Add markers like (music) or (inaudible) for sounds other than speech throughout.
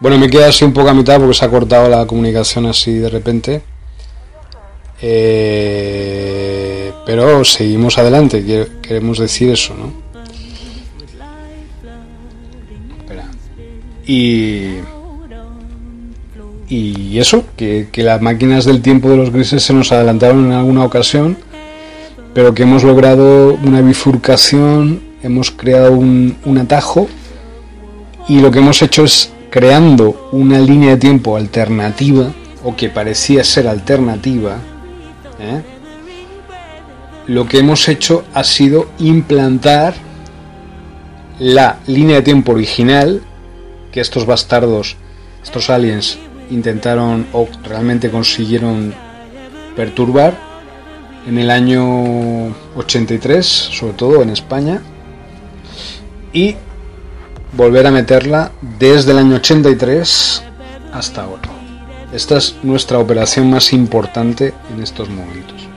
Bueno, me queda así un poco a mitad porque se ha cortado la comunicación así de repente. Eh, pero seguimos adelante, queremos decir eso, ¿no? Espera. Y, y eso, que, las máquinas del tiempo de los grises se nos adelantaron en alguna ocasión, pero que hemos logrado una bifurcación, hemos creado un, un atajo y lo que hemos hecho es creando una línea de tiempo alternativa, o que parecía ser alternativa, ¿eh? lo que hemos hecho ha sido implantar la línea de tiempo original que estos bastardos, estos aliens, intentaron o realmente consiguieron perturbar en el año 83, sobre todo en España, y volver a meterla desde el año 83 hasta ahora. Esta es nuestra operación más importante en estos momentos.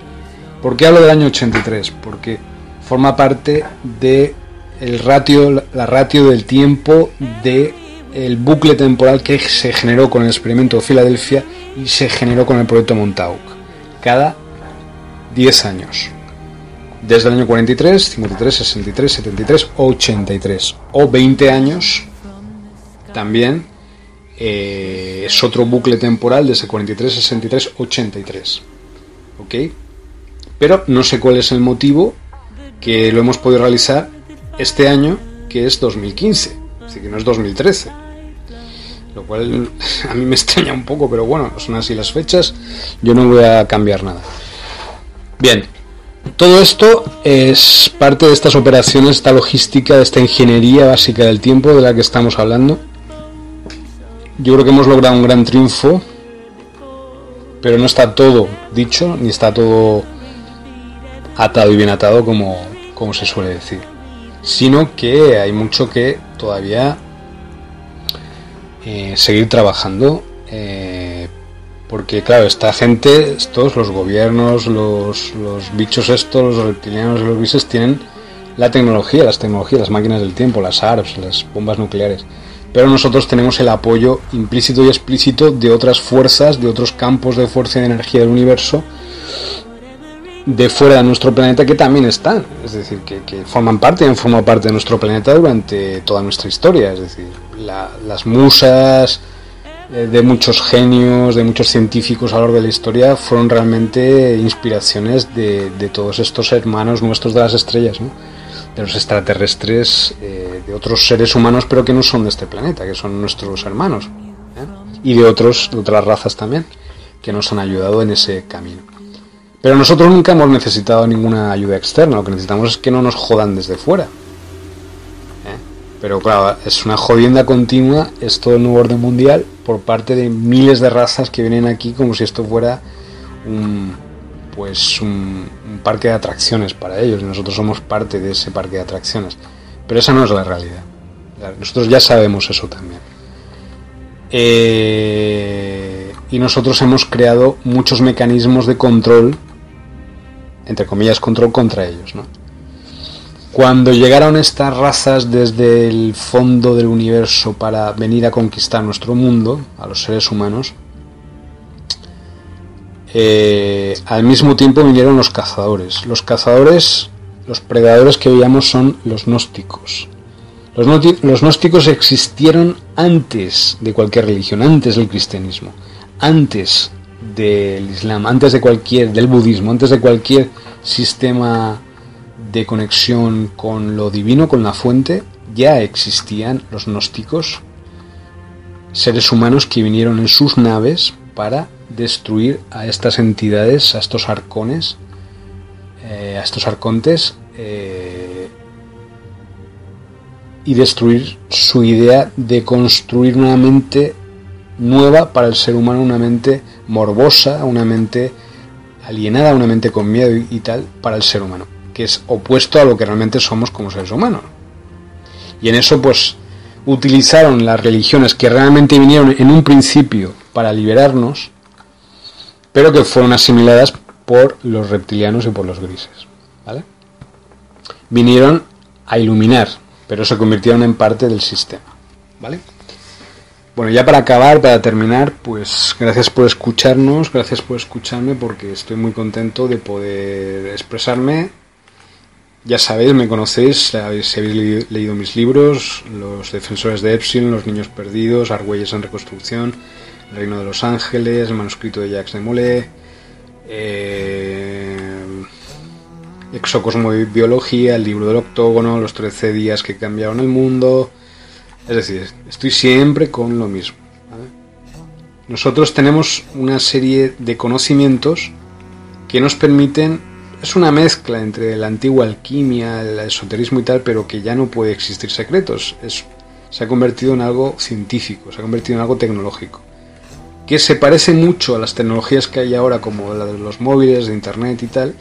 ¿Por qué hablo del año 83? Porque forma parte de el ratio, la ratio del tiempo de el bucle temporal que se generó con el experimento de Filadelfia y se generó con el proyecto Montauk. Cada 10 años desde el año 43, 53, 63, 73, 83 o 20 años también eh, es otro bucle temporal desde 43, 63, 83. ¿Ok? Pero no sé cuál es el motivo que lo hemos podido realizar este año, que es 2015, así que no es 2013. Lo cual (laughs) a mí me extraña un poco, pero bueno, son así las fechas, yo no voy a cambiar nada. Bien, todo esto es parte de estas operaciones, esta logística, de esta ingeniería básica del tiempo de la que estamos hablando. Yo creo que hemos logrado un gran triunfo, pero no está todo dicho, ni está todo atado y bien atado como, como se suele decir, sino que hay mucho que todavía eh, seguir trabajando. Eh, porque claro, esta gente, estos, los gobiernos, los, bichos estos, los reptilianos, los grises, tienen la tecnología, las tecnologías, las máquinas del tiempo, las ARPS, las bombas nucleares. Pero nosotros tenemos el apoyo implícito y explícito de otras fuerzas, de otros campos de fuerza y de energía del universo, de fuera de nuestro planeta que también están, es decir, que, forman parte y han formado parte de nuestro planeta durante toda nuestra historia, es decir, las musas, de muchos genios, de muchos científicos a lo largo de la historia, fueron realmente inspiraciones de, todos estos hermanos nuestros de las estrellas, de los extraterrestres, eh, de otros seres humanos, pero que no son de este planeta, que son nuestros hermanos, ¿eh? y de, otros, de otras razas también, que nos han ayudado en ese camino. Pero nosotros nunca hemos necesitado ninguna ayuda externa, lo que necesitamos es que no nos jodan desde fuera. Pero claro, es una jodienda continua esto del nuevo orden mundial por parte de miles de razas que vienen aquí como si esto fuera un, pues un, parque de atracciones para ellos. Nosotros somos parte de ese parque de atracciones. Pero esa no es la realidad. Nosotros ya sabemos eso también. Eh, y nosotros hemos creado muchos mecanismos de control, entre comillas, control contra ellos. ¿no? Cuando llegaron estas razas desde el fondo del universo para venir a conquistar nuestro mundo, a los seres humanos, eh, al mismo tiempo vinieron los cazadores. Los cazadores, los predadores que veíamos son los gnósticos. Los, gnósticos existieron antes de cualquier religión, antes del cristianismo, antes del islam, antes de cualquier, del budismo, antes de cualquier sistema de conexión con lo divino, con la fuente, ya existían los gnósticos, seres humanos que vinieron en sus naves para destruir a estas entidades, a estos arcones, eh, a estos arcontes, eh, y destruir su idea de construir una mente nueva para el ser humano, una mente morbosa, una mente alienada, una mente con miedo y, y tal para el ser humano, que es opuesto a lo que realmente somos como seres humanos. Y en eso pues utilizaron las religiones que realmente vinieron en un principio para liberarnos, pero que fueron asimiladas por los reptilianos y por los grises. ¿vale? Vinieron a iluminar, pero se convirtieron en parte del sistema. ¿vale? Bueno, ya para acabar, para terminar, pues gracias por escucharnos, gracias por escucharme porque estoy muy contento de poder expresarme. Ya sabéis, me conocéis, si habéis leído mis libros, Los Defensores de Epsilon, Los Niños Perdidos, Argüelles en Reconstrucción, el Reino de los Ángeles, el manuscrito de Jacques de Molay, eh, Exocosmobiología, el libro del octógono, los 13 días que cambiaron el mundo. Es decir, estoy siempre con lo mismo. Nosotros tenemos una serie de conocimientos que nos permiten, es una mezcla entre la antigua alquimia, el esoterismo y tal, pero que ya no puede existir secretos. Se ha convertido en algo científico, se ha convertido en algo tecnológico que se parece mucho a las tecnologías que hay ahora como la de los móviles, de internet y tal,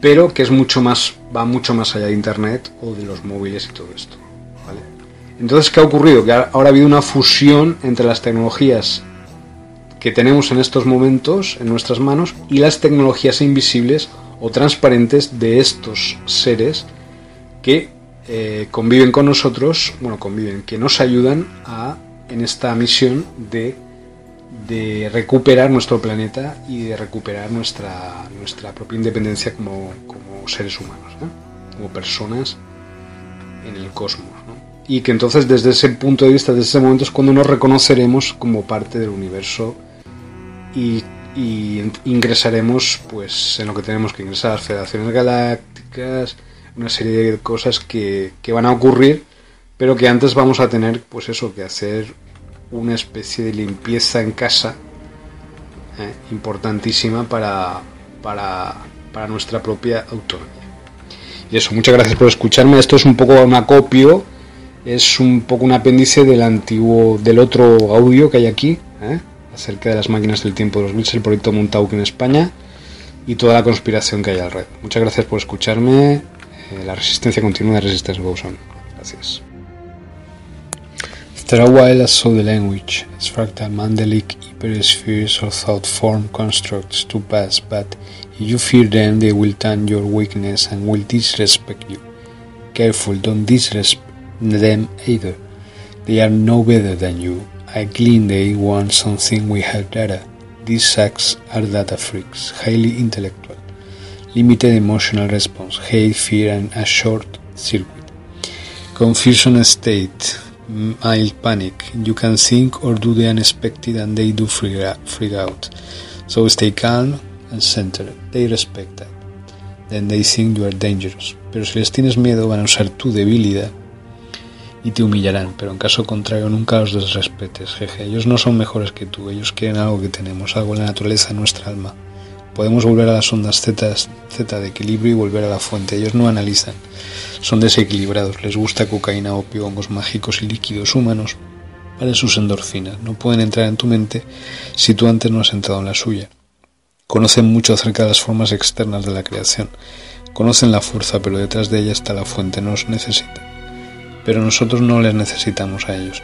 pero que es mucho más, va mucho más allá de internet o de los móviles y todo esto. Entonces, ¿qué ha ocurrido? Que ahora ha habido una fusión entre las tecnologías que tenemos en estos momentos en nuestras manos y las tecnologías invisibles o transparentes de estos seres que eh, conviven con nosotros, bueno, conviven, que nos ayudan a, en esta misión de de recuperar nuestro planeta y de recuperar nuestra, nuestra propia independencia como, seres humanos, como personas en el cosmos. Y que entonces desde ese punto de vista, desde ese momento es cuando nos reconoceremos como parte del universo y, ingresaremos pues en lo que tenemos que ingresar, federaciones galácticas, una serie de cosas que, que van a ocurrir, pero que antes vamos a tener pues eso, que hacer una especie de limpieza en casa eh, importantísima para, para, para, nuestra propia autonomía. Y eso, muchas gracias por escucharme. Esto es un poco un acopio, es un poco un apéndice del antiguo, del otro audio que hay aquí, eh, acerca de las máquinas del tiempo de los bits, el proyecto Montauk en España y toda la conspiración que hay alrededor. Muchas gracias por escucharme. Eh, la resistencia continua de Resistance Goes Gracias. After a while I saw the language, as fractal mandelic hyperspheres or thought-form constructs to pass, but if you fear them, they will turn your weakness and will disrespect you. Careful, don't disrespect them either. They are no better than you. I glean they want something we have data. These sacks are data freaks, highly intellectual, limited emotional response, hate, fear, and a short circuit. Confusion state, mild panic. You can think or do the unexpected and they do freak out. So stay calm and centered. They respect that. Then they think you are dangerous. Pero si les tienes miedo van a usar tu debilidad y te humillarán, pero en caso contrario nunca los desrespetes, jeje. Ellos no son mejores que tú, ellos quieren algo que tenemos, algo en la naturaleza, en nuestra alma. Podemos volver a las ondas Z, Z de equilibrio y volver a la fuente. Ellos no analizan. Son desequilibrados. Les gusta cocaína, opio, hongos mágicos y líquidos humanos para sus endorfinas. No pueden entrar en tu mente si tú antes no has entrado en la suya. Conocen mucho acerca de las formas externas de la creación. Conocen la fuerza, pero detrás de ella está la fuente, nos necesitan. Pero nosotros no les necesitamos a ellos.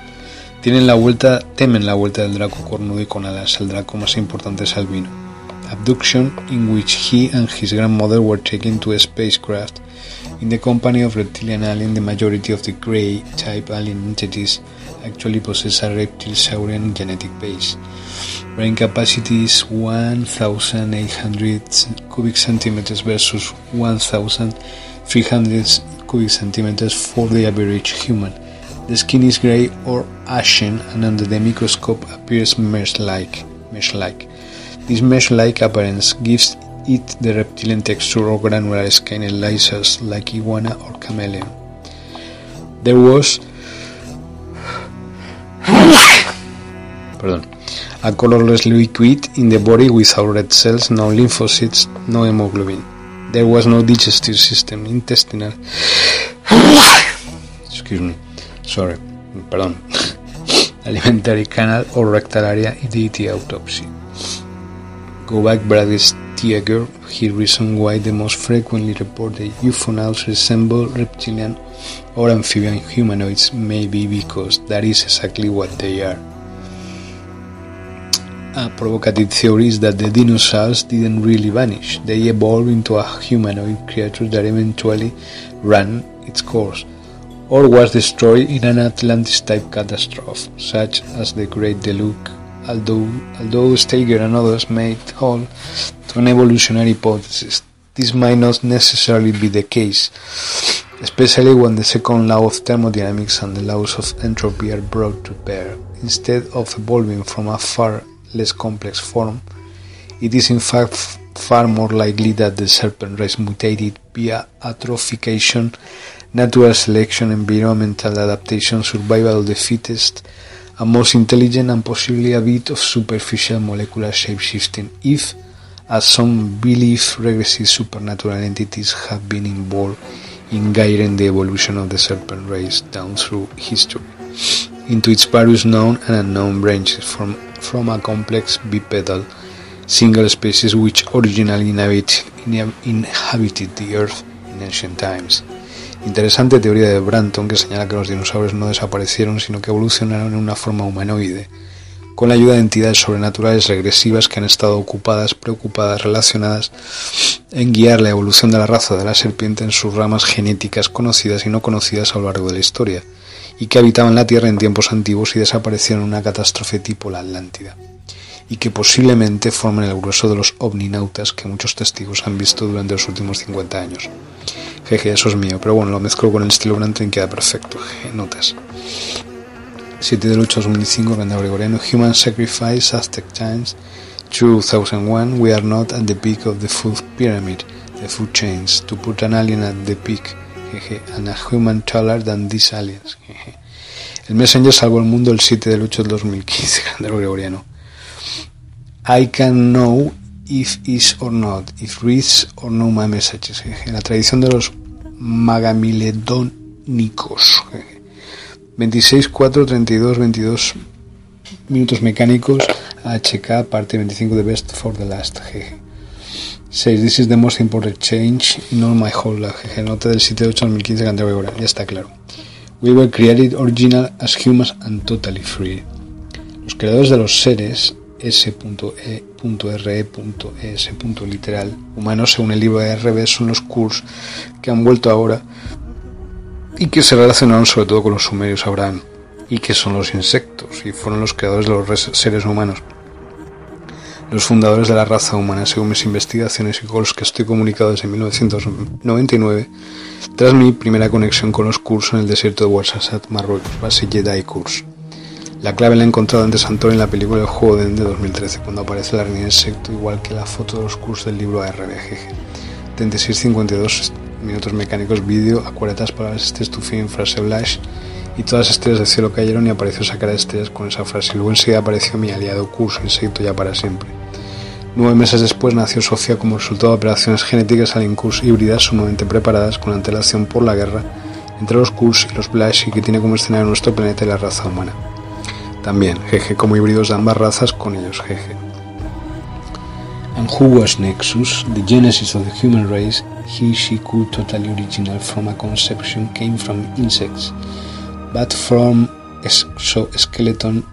Tienen la vuelta, temen la vuelta del Draco cornudo y con alas. El Draco más importante es Albino. Abduction, in which he and his grandmother were taken to a spacecraft in the company of reptilian alien. The majority of the Grey type alien entities actually possess a reptile-saurian genetic base. Brain capacity is 1,800 cubic centimeters versus 1,300 cubic centimeters for the average human. The skin is gray or ashen and under the microscope appears mesh-like. Mesh-like. This mesh-like appearance gives it the reptilian texture or granular skin lasers like iguana or chameleon. There was (coughs) pardon, a colorless liquid in the body without red cells, no lymphocytes, no hemoglobin. There was no digestive system, intestinal. Excuse me, sorry, pardon. (laughs) Alimentary canal or rectal area in the autopsy. Go back Bradley Stieger, he reasoned why the most frequently reported UFONauts resemble reptilian or amphibian humanoids may be because that is exactly what they are. A provocative theory is that the dinosaurs didn't really vanish, they evolved into a humanoid creature that eventually ran its course, or was destroyed in an Atlantis-type catastrophe, such as the Great Deluge, although, although Steiger and others made hold to an evolutionary hypothesis. This might not necessarily be the case, especially when the second law of thermodynamics and the laws of entropy are brought to bear. Instead of evolving from a far less complex form, it is in fact far more likely that the serpent race mutated via atrophication, natural selection, environmental adaptation, survival of the fittest, and most intelligent and possibly a bit of superficial molecular shapeshifting if, as some believe, regressive supernatural entities have been involved in guiding the evolution of the serpent race down through history. Into its various known and unknown branches from, from a complex bipedal single species which originally inhabited the earth in ancient times. Interesante teoría de Branton que señala que los dinosaurios no desaparecieron sino que evolucionaron en una forma humanoide, con la ayuda de entidades sobrenaturales regresivas que han estado ocupadas, preocupadas, relacionadas en guiar la evolución de la raza de la serpiente en sus ramas genéticas conocidas y no conocidas a lo largo de la historia, y que habitaban la Tierra en tiempos antiguos y desaparecieron en una catástrofe tipo la Atlántida, y que posiblemente forman el grueso de los ovninautas que muchos testigos han visto durante los últimos 50 años. Jeje, eso es mío, pero bueno, lo mezclo con el estilo Branton y queda perfecto. Jeje, notas. 7 del 8 2005, Randa Gregoriano, Human Sacrifice, Aztec Times, 2001, We are not at the peak of the food pyramid, the food chains, to put an alien at the peak, jeje, and a human taller than these aliens, jeje. El Messenger salvó el mundo el 7 del 8 del 2015, Randa (laughs) Gregoriano. I can know if is or not, if reads or no my messages. En la tradición de los magamiledónicos. 26, 4, 32, 22 minutos mecánicos. HK, parte 25 de Best for the Last. Jeje. 6. This is the most important change in all my whole life. Nota del 7 de 8 2015 Canterbury. Ya está claro. We were created original as humans and totally free. Los creadores de los seres S.E.R.E.S. literal humanos según el libro de RB son los Kurs que han vuelto ahora y que se relacionaron sobre todo con los sumerios Abraham y que son los insectos y fueron los creadores de los seres humanos los fundadores de la raza humana según mis investigaciones y con los que estoy comunicado desde 1999 tras mi primera conexión con los Kurs en el desierto de Ouarzazate, Marruecos, base Jedi Kurs la clave la he encontrado ante Santor en la película El juego de 2013, cuando aparece la reina insecto, igual que la foto de los cursos del libro ARBGG. 36-52 minutos mecánicos, vídeo, acuaretas palabras, este es tu fin, frase Blash, y todas las estrellas del cielo cayeron y apareció de estrellas con esa frase. Luego enseguida apareció mi aliado curso, insecto ya para siempre. Nueve meses después nació Sofía como resultado de operaciones genéticas al incurs híbridas sumamente preparadas con antelación por la guerra entre los Kurs y los Blash y que tiene como escenario nuestro planeta y la raza humana. También, jeje, como híbridos de ambas razas con ellos, jeje. And who was Nexus? The genesis of the human race, he, she could totally original from a conception came from insects, but from exoskeleton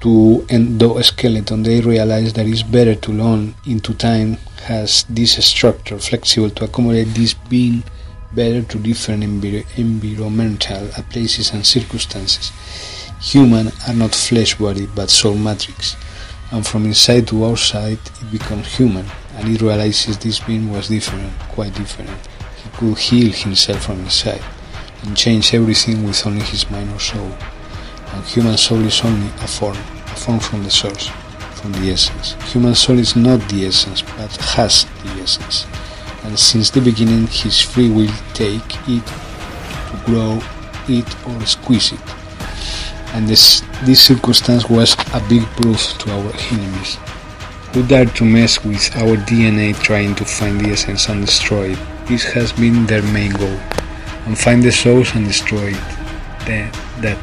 to endoskeleton they realized that it's better to learn into time has this structure flexible to accommodate this being better to different envir environmental places and circumstances. Human are not flesh body but soul matrix, and from inside to outside it becomes human, and it realizes this being was different, quite different. He could heal himself from inside, and change everything with only his mind or soul. And human soul is only a form, a form from the source, from the essence. Human soul is not the essence, but has the essence and since the beginning his free will take it to grow it or squeeze it. And this, this circumstance was a big proof to our enemies, who dared to mess with our DNA trying to find the essence and destroy it. This has been their main goal, and find the source and destroy it. That, that,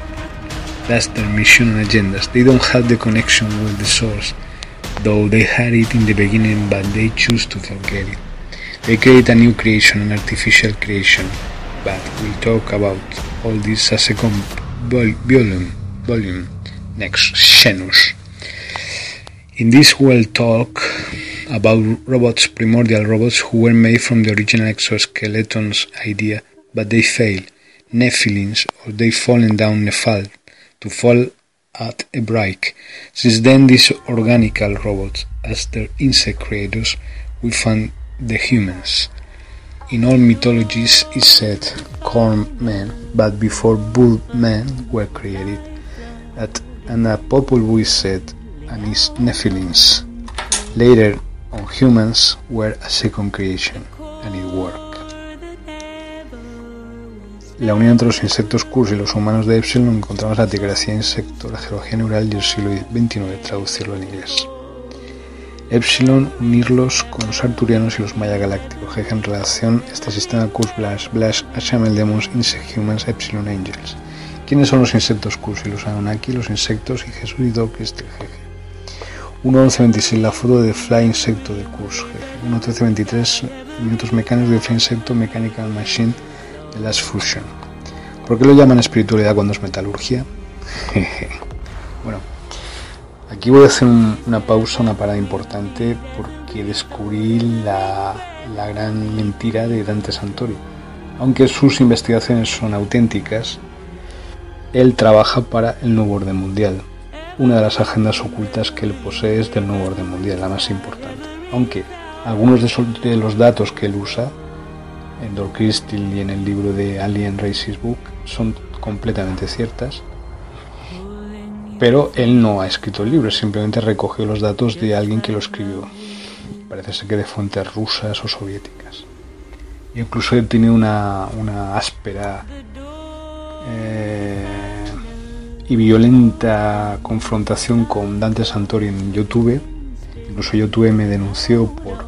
that's their mission and agendas. They don't have the connection with the source, though they had it in the beginning, but they choose to forget it. They create a new creation, an artificial creation, but we'll talk about all this as a volume, volume next Xenus. In this we'll talk about robots, primordial robots who were made from the original exoskeletons idea, but they fail, Nephilims, or they fallen down Nephal, to fall at a break. Since then, these organical robots, as their insect creators, we find the humans. In all mythologies is said corn men, but before bull men were created, at, and a Popol is said and is Nephilims. Later on humans were a second creation, and it worked. La unión entre los insectos Kurs y los humanos de Epsilon encontramos la teocracia insecto, la geología neural y el siglo XXIX, traducirlo en inglés. Epsilon unirlos con los arturianos y los maya galácticos, en relación este sistema Kurs Blash, Blash, HML Demons, Insect Humans, Epsilon Angels. ¿Quiénes son los insectos Kurs y los Anunnaki, los insectos y Jesús y Doc este jeje? 1.11.26 la foto de Fly Insecto de Kurs, 1.13.23 minutos mecánicos de Fly Insecto Mechanical Machine de Last Fusion. ¿Por qué lo llaman espiritualidad cuando es metalurgia? (laughs) bueno, Aquí voy a hacer una pausa, una parada importante, porque descubrí la, gran mentira de Dante Santori. Aunque sus investigaciones son auténticas, él trabaja para el nuevo orden mundial. Una de las agendas ocultas que él posee es del nuevo orden mundial, la más importante. Aunque algunos de, los datos que él usa en Dor Crystal y en el libro de Alien Races Book son completamente ciertas pero él no ha escrito el libro, simplemente recogió los datos de alguien que lo escribió. Parece ser que de fuentes rusas o soviéticas. incluso he tenido una, una áspera eh, y violenta confrontación con Dante Santori en YouTube. Incluso YouTube me denunció por,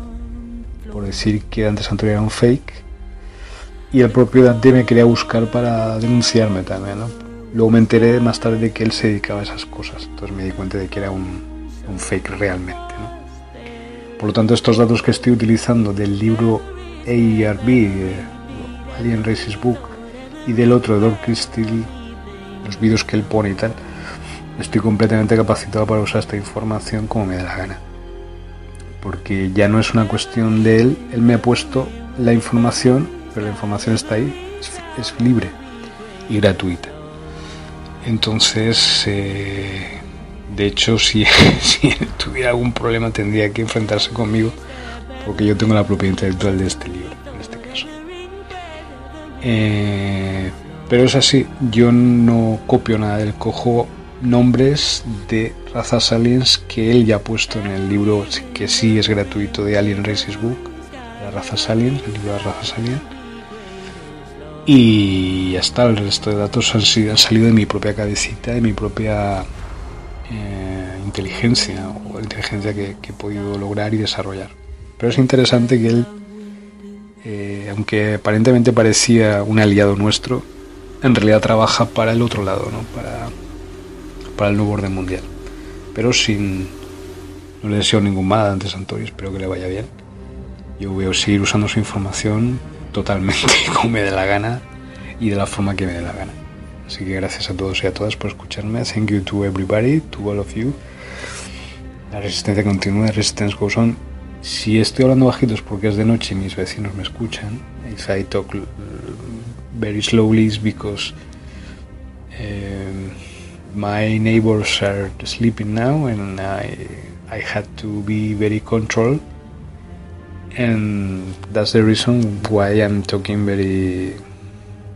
por decir que Dante Santori era un fake. Y el propio Dante me quería buscar para denunciarme también, ¿no? Luego me enteré más tarde de que él se dedicaba a esas cosas, entonces me di cuenta de que era un, fake realmente. Por lo tanto, estos datos que estoy utilizando del libro ARB, eh, Alien Races Book, y del otro, Lord Crystal, los vídeos que él pone y tal, estoy completamente capacitado para usar esta información como me da la gana. Porque ya no es una cuestión de él, él me ha puesto la información, pero la información está ahí, es libre y gratuita. Entonces, eh, de hecho, (laughs) si, tuviera algún problema tendría que enfrentarse conmigo porque yo tengo la propiedad intelectual de este libro, en este caso. Eh, pero es así, yo no copio nada del cojo nombres de razas aliens que él ya ha puesto en el libro que sí es gratuito de Alien Races Book, las razas aliens, el libro de razas aliens y ya está, el resto de datos han, sido, han salido de mi propia cabecita, de mi propia eh, inteligencia o inteligencia que, he podido lograr y desarrollar. Pero es interesante que él, eh, aunque aparentemente parecía un aliado nuestro, en realidad trabaja para el otro lado, ¿no? para, para el nuevo orden mundial. Pero sin, No le deseo ningún mal a Dante Santori, espero que le vaya bien. Yo voy a seguir usando su información totalmente (laughs) como me dé la gana y de la forma que me dé la gana. Así que gracias a todos y a todas por escucharme. Thank you to everybody, to all of you. La resistencia continúa, resistance goes on. Si estoy hablando bajito es porque es de noche y mis vecinos me escuchan. If I talk very slowly it's because um, my neighbors are sleeping now and I, I had to be very controlled and that's the reason why I'm talking very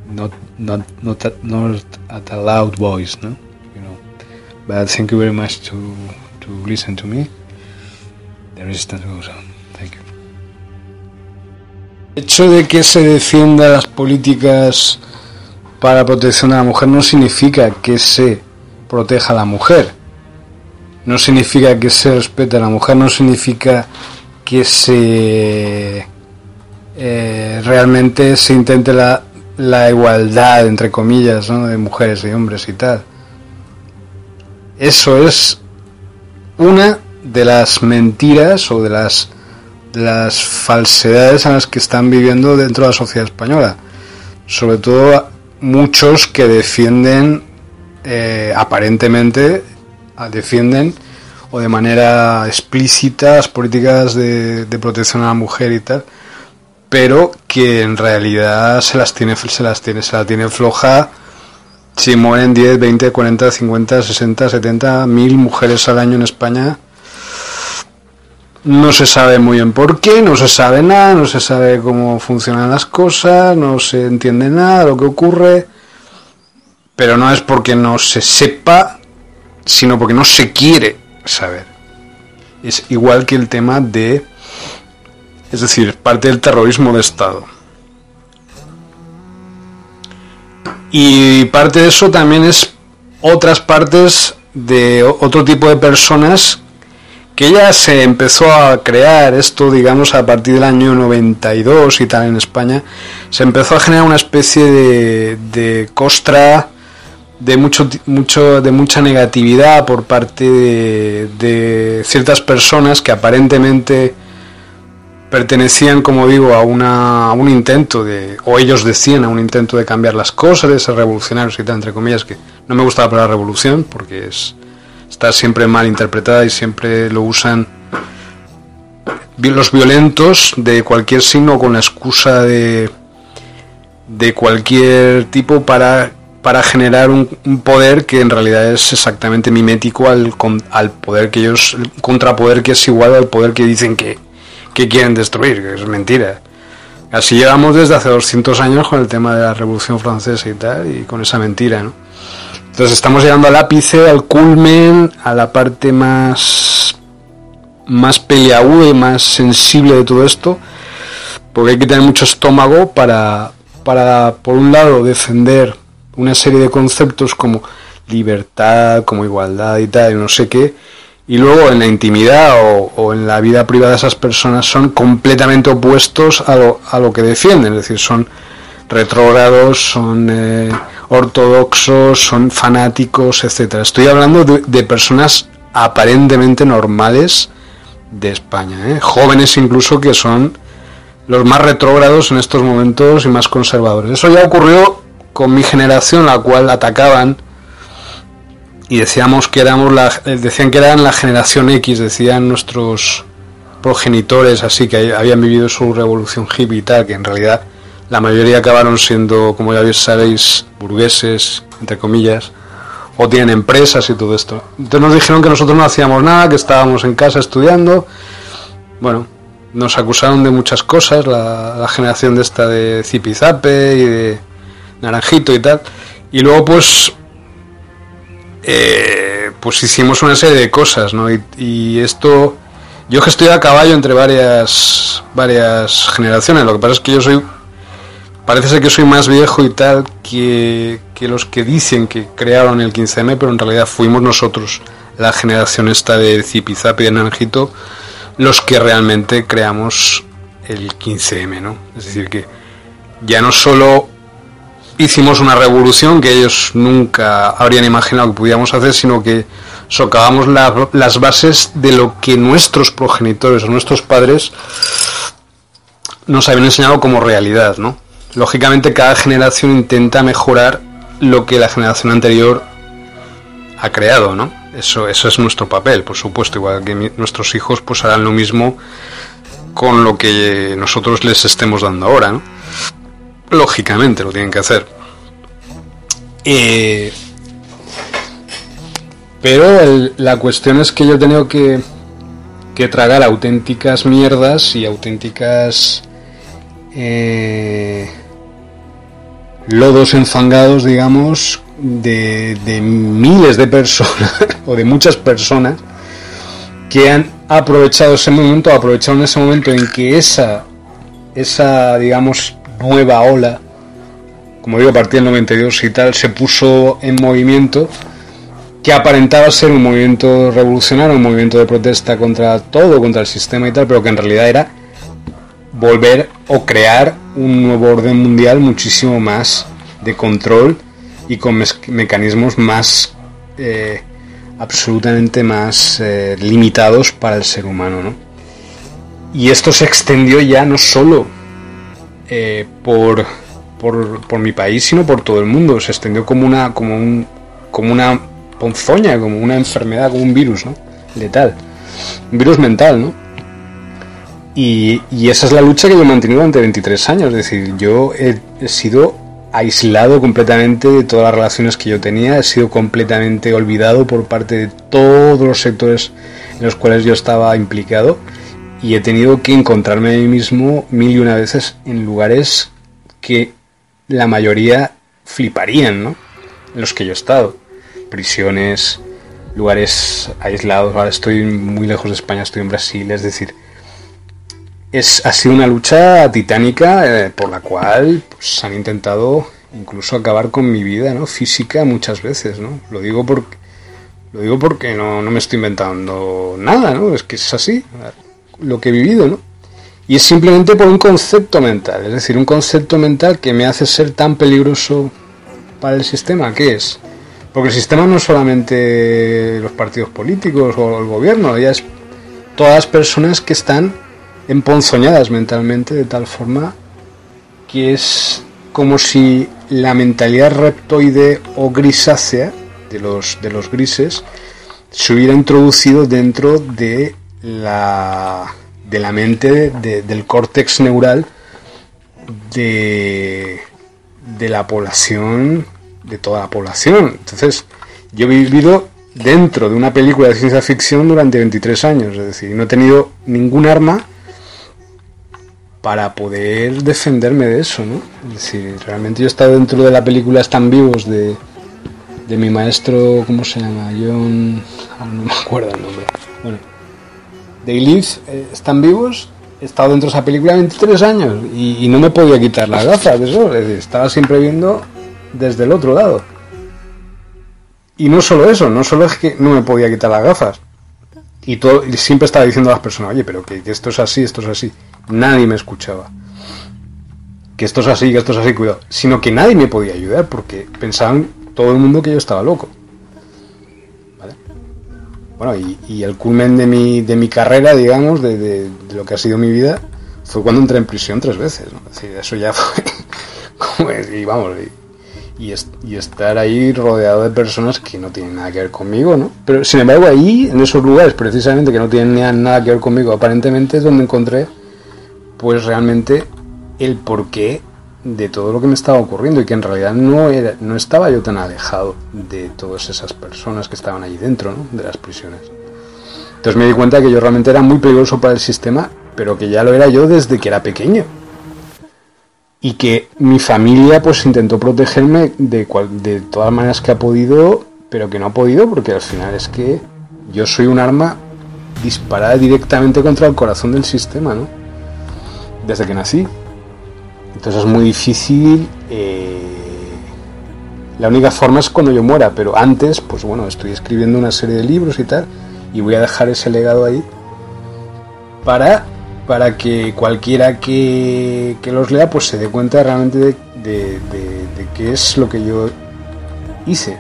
not not not at, not at a loud voice, no, you know. But thank you very much to to listen to me. The resistance goes on. Thank you. El hecho de que se defienda las políticas para protección a la mujer no significa que se proteja a la mujer. No significa que se respete a la mujer, no significa que se eh, realmente se intente la, la, igualdad, entre comillas, de mujeres y hombres y tal. Eso es una de las mentiras o de las, las falsedades en las que están viviendo dentro de la sociedad española. Sobre todo muchos que defienden, eh, aparentemente, defienden o de manera explícita las políticas de, protección a la mujer y tal, pero que en realidad se las tiene, se las tiene, se la tiene floja si mueren 10, 20, 40, 50, 60, 70 mil mujeres al año en España. No se sabe muy bien por qué, no se sabe nada, no se sabe cómo funcionan las cosas, no se entiende nada de lo que ocurre, pero no es porque no se sepa, sino porque no se quiere saber. Es igual que el tema de, es decir, parte del terrorismo de Estado. Y parte de eso también es otras partes de otro tipo de personas que ya se empezó a crear esto, digamos, a partir del año 92 y tal en España, se empezó a generar una especie de, de costra de mucho, mucho de mucha negatividad por parte de, ciertas personas que aparentemente pertenecían, como digo, a, una, a un intento de, o ellos decían a un intento de cambiar las cosas, de ser revolucionarios y tal, entre comillas, que no me gusta la palabra revolución porque es, está siempre mal interpretada y siempre lo usan los violentos de cualquier signo con la excusa de, de cualquier tipo para para generar un, poder que en realidad es exactamente mimético al, al poder que ellos, el contrapoder que es igual al poder que dicen que, quieren destruir, que es mentira. Así llevamos desde hace 200 años con el tema de la Revolución Francesa y tal, y con esa mentira, ¿no? Entonces estamos llegando al ápice, al culmen, a la parte más, más peleaguda y más sensible de todo esto, porque hay que tener mucho estómago para, para por un lado, defender una serie de conceptos como libertad, como igualdad y tal, y no sé qué, y luego en la intimidad o, en la vida privada esas personas son completamente opuestos a lo, a lo que defienden, es decir, son retrógrados, son eh, ortodoxos, son fanáticos, etcétera. Estoy hablando de, personas aparentemente normales de España, ¿eh? jóvenes incluso que son los más retrógrados en estos momentos y más conservadores. Eso ya ocurrió con mi generación, la cual atacaban y decíamos que éramos la, decían que eran la generación X, decían nuestros progenitores, así que habían vivido su revolución hippie y tal, que en realidad la mayoría acabaron siendo, como ya sabéis, burgueses, entre comillas, o tienen empresas y todo esto. Entonces nos dijeron que nosotros no hacíamos nada, que estábamos en casa estudiando. Bueno, nos acusaron de muchas cosas, la, la generación de esta de zipizape y de naranjito y tal. Y luego pues eh, pues hicimos una serie de cosas, ¿no? Y, esto, yo que estoy a caballo entre varias varias generaciones. Lo que pasa es que yo soy, parece ser que soy más viejo y tal que, que los que dicen que crearon el 15M, pero en realidad fuimos nosotros, la generación esta de Zipizapi y de Naranjito, los que realmente creamos el 15M, ¿no? Es decir que ya no solo hicimos una revolución que ellos nunca habrían imaginado que pudiéramos hacer, sino que socavamos las bases de lo que nuestros progenitores o nuestros padres nos habían enseñado como realidad, ¿no? Lógicamente cada generación intenta mejorar lo que la generación anterior ha creado, ¿no? Eso, eso es nuestro papel, por supuesto, igual que nuestros hijos pues harán lo mismo con lo que nosotros les estemos dando ahora, ¿no? Lógicamente lo tienen que hacer. Eh, pero la cuestión es que yo he tenido que, que tragar auténticas mierdas y auténticas eh, lodos enfangados, digamos, de, de miles de personas (laughs) o de muchas personas que han aprovechado ese momento, aprovecharon ese momento en que esa, esa digamos, nueva ola, como digo, a partir del 92 y tal, se puso en movimiento, que aparentaba ser un movimiento revolucionario, un movimiento de protesta contra todo, contra el sistema y tal, pero que en realidad era volver o crear un nuevo orden mundial muchísimo más de control y con mecanismos más eh, absolutamente más eh, limitados para el ser humano. ¿no? Y esto se extendió ya no solo eh, por, por, mi país, sino por todo el mundo. Se extendió como una, como un, como una ponzoña, como una enfermedad, como un virus, ¿no? Letal. Un virus mental, ¿no? Y, y, esa es la lucha que yo he mantenido durante 23 años. Es decir, yo he, sido aislado completamente de todas las relaciones que yo tenía, he sido completamente olvidado por parte de todos los sectores en los cuales yo estaba implicado y he tenido que encontrarme a mí mismo mil y una veces en lugares que la mayoría fliparían, ¿no? En los que yo he estado. Prisiones, lugares aislados, ahora estoy muy lejos de España, estoy en Brasil, es decir, es, ha sido una lucha titánica eh, por la cual pues, han intentado incluso acabar con mi vida ¿no? física muchas veces, ¿no? Lo digo porque, lo digo porque no, no me estoy inventando nada, ¿no? Es que es así lo que he vivido, ¿no? Y es simplemente por un concepto mental, es decir, un concepto mental que me hace ser tan peligroso para el sistema, ¿qué es? Porque el sistema no es solamente los partidos políticos o el gobierno, ya es todas las personas que están emponzoñadas mentalmente de tal forma que es como si la mentalidad reptoide o grisácea de los, de los grises se hubiera introducido dentro de la, de la mente, del córtex neural de, de la población, de toda la población. Entonces, yo he vivido dentro de una película de ciencia ficción durante 23 años, es decir, no he tenido ningún arma para poder defenderme de eso, ¿no? Es decir, realmente yo he estado dentro de la película Están vivos de, de mi maestro, ¿cómo se llama? John... No me acuerdo el nombre. Bueno, They Live, eh, están vivos. He estado dentro de esa película 23 años y, no me podía quitar las gafas de eso. estaba siempre viendo desde el otro lado. Y no solo eso, no solo es que no me podía quitar las gafas. Y, todo, siempre estaba diciendo a las personas, oye, pero que, esto es así, esto es así. Nadie me escuchaba. Que esto es así, que esto es así, cuidado. Sino que nadie me podía ayudar porque pensaban todo el mundo que yo estaba loco. Bueno, y, el culmen de mi, de mi carrera, digamos, de, lo que ha sido mi vida, fue cuando entré en prisión tres veces. ¿no? eso ya (laughs) fue. y vamos, y, y, estar ahí rodeado de personas que no tienen nada que ver conmigo, ¿no? Pero sin embargo, ahí, en esos lugares precisamente que no tienen nada que ver conmigo, aparentemente es donde encontré, pues realmente, el porqué de todo lo que me estaba ocurriendo y que en realidad no, era, no estaba yo tan alejado de todas esas personas que estaban allí dentro ¿no? de las prisiones. Entonces me di cuenta que yo realmente era muy peligroso para el sistema, pero que ya lo era yo desde que era pequeño. Y que mi familia pues intentó protegerme de, cual, de todas maneras que ha podido, pero que no ha podido porque al final es que yo soy un arma disparada directamente contra el corazón del sistema, ¿no? Desde que nací. Entonces es muy difícil. Eh, la única forma es cuando yo muera, pero antes, pues bueno, estoy escribiendo una serie de libros y tal, y voy a dejar ese legado ahí para, para que cualquiera que, los lea pues se dé cuenta realmente de, qué es lo que yo hice.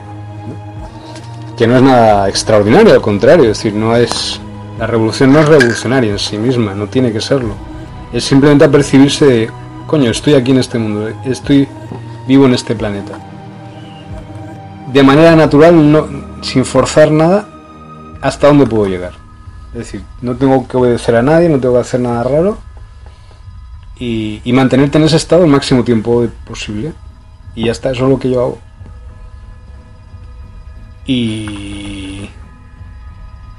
Que no es nada extraordinario, al contrario, es decir, no es. La revolución no es revolucionaria en sí misma, no tiene que serlo. Es simplemente apercibirse de, coño, estoy aquí en este mundo, estoy vivo en este planeta. De manera natural, no, sin forzar nada, hasta dónde puedo llegar. Es decir, no tengo que obedecer a nadie, no tengo que hacer nada raro y, mantenerte en ese estado el máximo tiempo posible. Y ya está, eso es lo que yo hago. Y,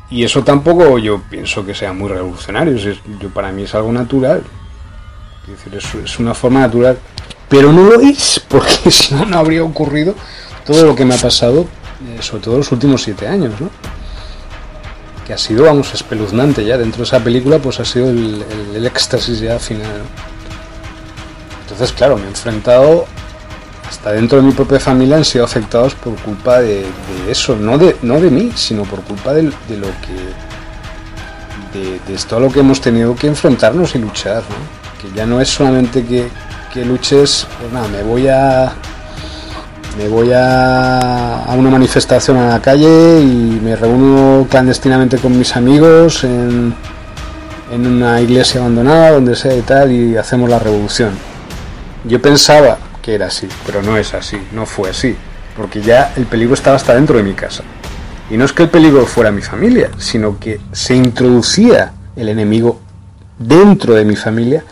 y eso tampoco yo pienso que sea muy revolucionario. yo, para mí es algo natural. Es, una forma natural. Pero no lo es, (laughs) porque si no, no habría ocurrido todo lo que me ha pasado, eh, sobre todo los últimos siete años, ¿no? Que ha sido, vamos, espeluznante ya. Dentro de esa película, pues ha sido el, el éxtasis ya final. Entonces, claro, me he enfrentado, hasta dentro de mi propia familia han sido afectados por culpa de, eso, no de, no de mí, sino por culpa de, lo que... De, de todo lo que hemos tenido que enfrentarnos y luchar, ¿no? Que ya no es solamente que, que luches, pues nada, me voy a me voy a, a, una manifestación a la calle y me reúno clandestinamente con mis amigos en, en una iglesia abandonada, donde sea y tal, y hacemos la revolución. Yo pensaba que era así, pero no es así, no fue así, porque ya el peligro estaba hasta dentro de mi casa. Y no es que el peligro fuera mi familia, sino que se introducía el enemigo dentro de mi familia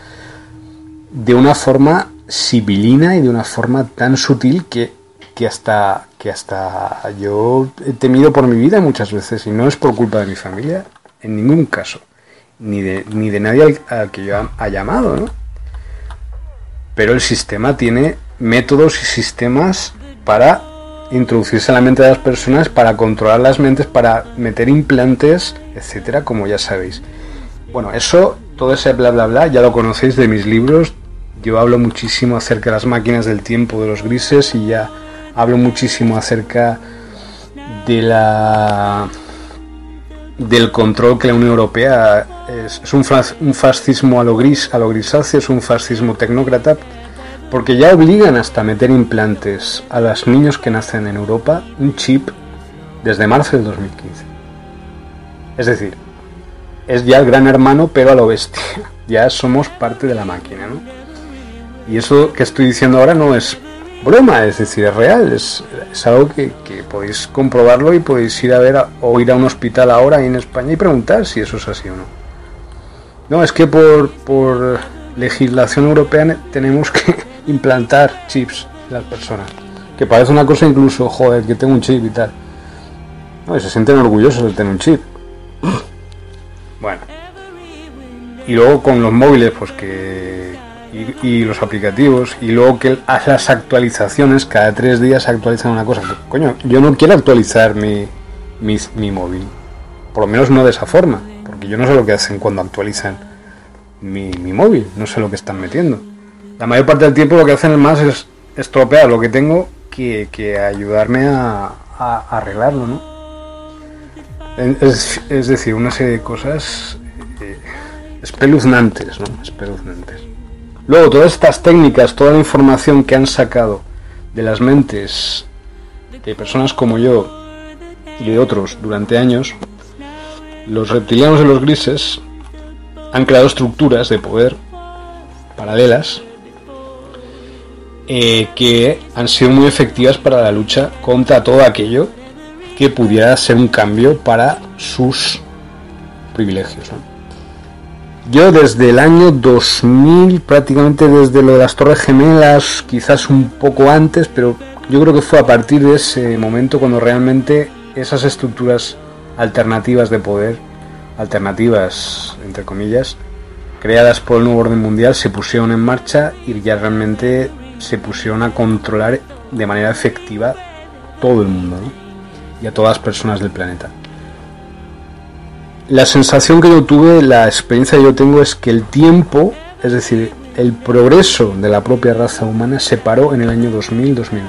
de una forma sibilina y de una forma tan sutil que, que, hasta, que hasta yo he temido por mi vida muchas veces y no es por culpa de mi familia en ningún caso, ni de, ni de nadie al, que yo ha llamado, ¿no? pero el sistema tiene métodos y sistemas para introducirse en la mente de las personas, para controlar las mentes, para meter implantes, etcétera, como ya sabéis. Bueno, eso, todo ese bla bla bla, ya lo conocéis de mis libros. Yo hablo muchísimo acerca de las máquinas del tiempo de los grises y ya hablo muchísimo acerca de la del control que la Unión Europea es, un, fascismo a lo gris, a lo grisáceo, es un fascismo tecnócrata, porque ya obligan hasta meter implantes a los niños que nacen en Europa un chip desde marzo del 2015. Es decir, es ya el gran hermano, pero a lo bestia. (laughs) Ya somos parte de la máquina, ¿no? Y eso que estoy diciendo ahora no es broma, es decir, es real, es, algo que, podéis comprobarlo y podéis ir a ver o ir a un hospital ahora en España y preguntar si eso es así o no. No, es que por, por legislación europea tenemos que (laughs) implantar chips en las personas. Que parece una cosa incluso, joder, que tengo un chip y tal. No, y se sienten orgullosos de tener un chip. (clears throat) Bueno. Y luego con los móviles, pues que y, los aplicativos y luego que las actualizaciones, cada tres días actualizan una cosa. Coño, yo no quiero actualizar mi, mi, móvil, por lo menos no de esa forma, porque yo no sé lo que hacen cuando actualizan mi, móvil, no sé lo que están metiendo. La mayor parte del tiempo lo que hacen más es estropear lo que tengo que, ayudarme a, arreglarlo, ¿no? Es, es, decir, una serie de cosas eh, espeluznantes, ¿no? Espeluznantes. Luego, todas estas técnicas, toda la información que han sacado de las mentes de personas como yo y de otros durante años, los reptilianos de los grises han creado estructuras de poder paralelas eh, que han sido muy efectivas para la lucha contra todo aquello que pudiera ser un cambio para sus privilegios. Yo desde el año 2000, prácticamente desde lo de las Torres Gemelas, quizás un poco antes, pero yo creo que fue a partir de ese momento cuando realmente esas estructuras alternativas de poder, alternativas entre comillas, creadas por el nuevo orden mundial, se pusieron en marcha y ya realmente se pusieron a controlar de manera efectiva todo el mundo y a todas las personas del planeta la sensación que yo tuve, la experiencia que yo tengo es que el tiempo, es decir, el progreso de la propia raza humana se paró en el año 2000-2001.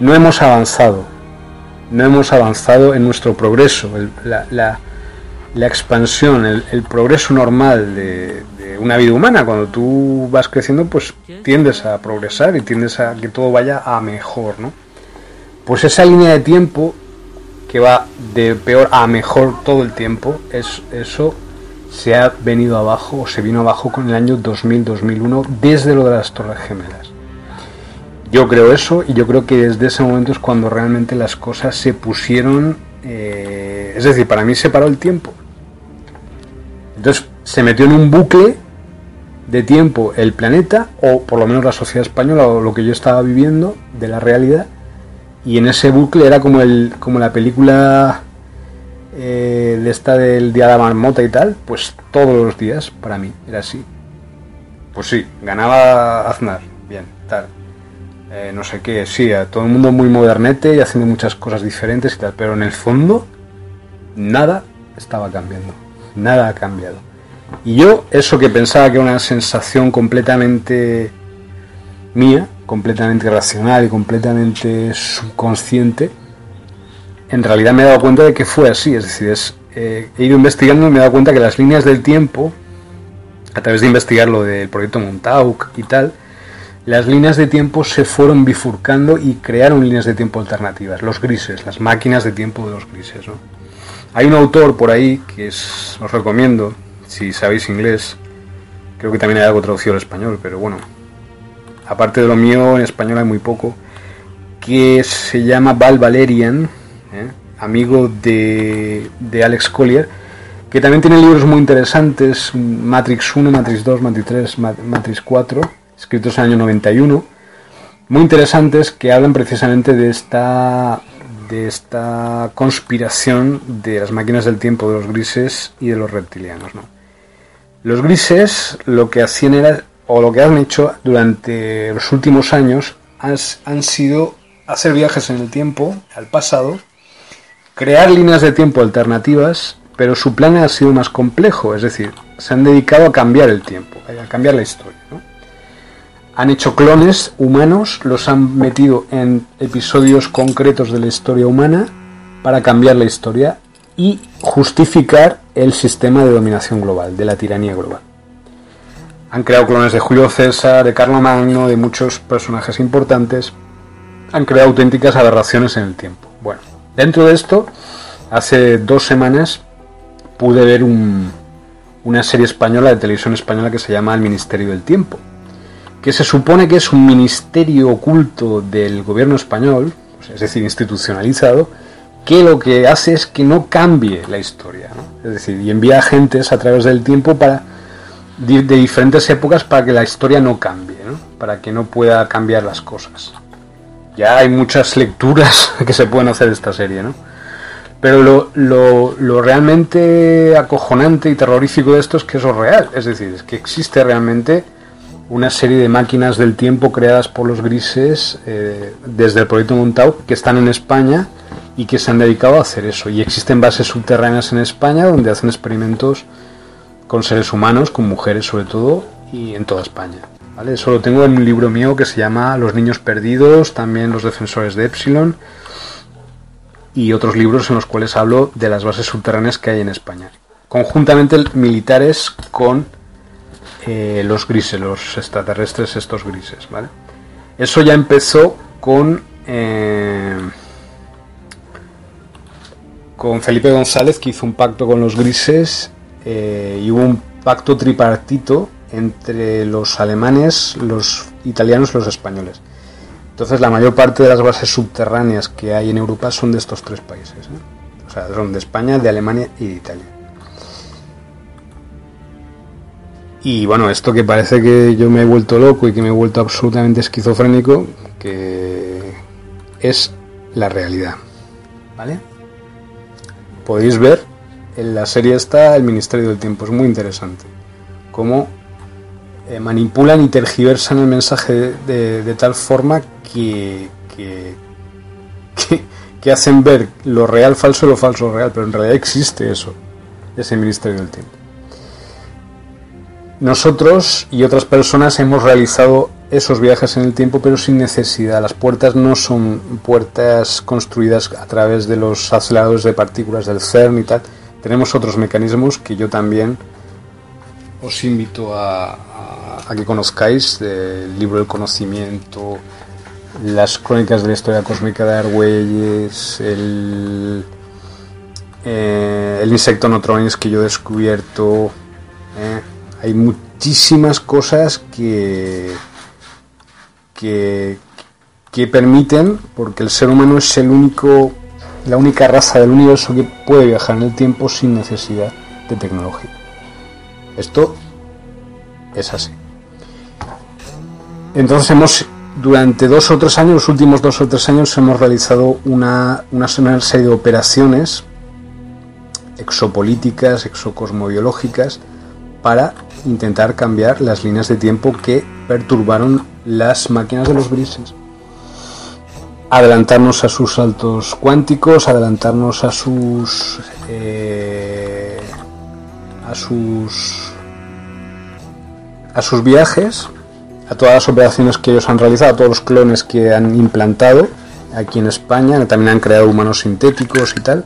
No hemos avanzado, no hemos avanzado en nuestro progreso, la, expansión, el, progreso normal de, de una vida humana. Cuando tú vas creciendo, pues tiendes a progresar y tiendes a que todo vaya a mejor, ¿no? Pues esa línea de tiempo que va de peor a mejor todo el tiempo, es, eso se ha venido abajo o se vino abajo con el año 2000-2001 desde lo de las Torres Gemelas. Yo creo eso y yo creo que desde ese momento es cuando realmente las cosas se pusieron, eh, es decir, para mí se paró el tiempo. Entonces se metió en un bucle de tiempo el planeta, o por lo menos la sociedad española, o lo que yo estaba viviendo de la realidad, y en ese bucle era como, el, como la película eh, de esta del día de la marmota y tal, pues todos los días para mí era así. Pues sí, ganaba Aznar, bien, tal. Eh, no sé qué, sí, a todo el mundo muy modernete y haciendo muchas cosas diferentes y tal, pero en el fondo nada estaba cambiando, nada ha cambiado. Y yo, eso que pensaba que era una sensación completamente mía, completamente racional y completamente subconsciente, en realidad me he dado cuenta de que fue así. Es decir, eh, he ido investigando y me he dado cuenta que las líneas del tiempo, a través de investigar lo del proyecto Montauk y tal, las líneas de tiempo se fueron bifurcando y crearon líneas de tiempo alternativas, los grises, las máquinas de tiempo de los grises. Hay un autor por ahí que os recomiendo, si sabéis inglés, creo que también hay algo traducido al español, pero bueno, aparte de lo mío, en español hay muy poco, que se llama Val Valerian, ¿eh? amigo de, Alex Collier, que también tiene libros muy interesantes, Matrix 1, Matrix 2, Matrix 3, Matrix 4, escritos en el año 91, muy interesantes que hablan precisamente de esta de esta conspiración de las máquinas del tiempo de los grises y de los reptilianos. Los grises lo que hacían era o lo que han hecho durante los últimos años han, sido hacer viajes en el tiempo, al pasado, crear líneas de tiempo alternativas, pero su plan ha sido más complejo, es decir, se han dedicado a cambiar el tiempo, a cambiar la historia. Han hecho clones humanos, los han metido en episodios concretos de la historia humana para cambiar la historia y justificar el sistema de dominación global, de la tiranía global. Han creado clones de Julio César, de Magno, de muchos personajes importantes. Han creado auténticas aberraciones en el tiempo. Bueno, dentro de esto, hace dos semanas pude ver una serie española de televisión española que se llama El Ministerio del Tiempo, que se supone que es un ministerio oculto del gobierno español, es decir, institucionalizado, que lo que hace es que no cambie la historia, es decir, y envía agentes a través del tiempo para de, diferentes épocas para que la historia no cambie, para que no pueda cambiar las cosas. Ya hay muchas lecturas (laughs) que se pueden hacer de esta serie, ¿no? Pero lo, lo, lo, realmente acojonante y terrorífico de esto es que eso es real, es decir, es que existe realmente una serie de máquinas del tiempo creadas por los grises eh, desde el proyecto Montau que están en España y que se han dedicado a hacer eso. Y existen bases subterráneas en España donde hacen experimentos con seres humanos, con mujeres sobre todo, y en toda España. ¿vale? Eso lo tengo en un libro mío que se llama Los niños perdidos, también los defensores de Epsilon, y otros libros en los cuales hablo de las bases subterráneas que hay en España. Conjuntamente militares con eh, los grises, los extraterrestres estos grises. ¿vale? Eso ya empezó con... Eh, con Felipe González que hizo un pacto con los grises eh, y hubo un pacto tripartito entre los alemanes, los italianos y los españoles. Entonces la mayor parte de las bases subterráneas que hay en Europa son de estos tres países. ¿eh? O sea, son de España, de Alemania y de Italia. Y bueno, esto que parece que yo me he vuelto loco y que me he vuelto absolutamente esquizofrénico, que es la realidad. ¿Vale? Podéis ver en la serie está el Ministerio del Tiempo, es muy interesante. Cómo eh, manipulan y tergiversan el mensaje de, tal forma que, que, que, hacen ver lo real falso y lo falso real, pero en realidad existe eso, ese Ministerio del Tiempo. Nosotros y otras personas hemos realizado esos viajes en el tiempo, pero sin necesidad. Las puertas no son puertas construidas a través de los aceleradores de partículas del CERN y tal, tenemos otros mecanismos que yo también os invito a, que conozcáis el libro del conocimiento, las crónicas de la historia cósmica de Argüelles, el, eh, el insecto Notronis que yo he descubierto. Eh. Hay muchísimas cosas que, que permiten, porque el ser humano es el único, la única raza del universo que puede viajar en el tiempo sin necesidad de tecnología. Esto es así. Entonces hemos, durante dos o tres años, los últimos dos o tres años, hemos realizado una, una serie de operaciones exopolíticas, exocosmobiológicas, para intentar cambiar las líneas de tiempo que perturbaron las máquinas de los grises. Adelantarnos a sus saltos cuánticos, adelantarnos a sus eh, a sus a sus viajes, a todas las operaciones que ellos han realizado, a todos los clones que han implantado aquí en España, también han creado humanos sintéticos y tal,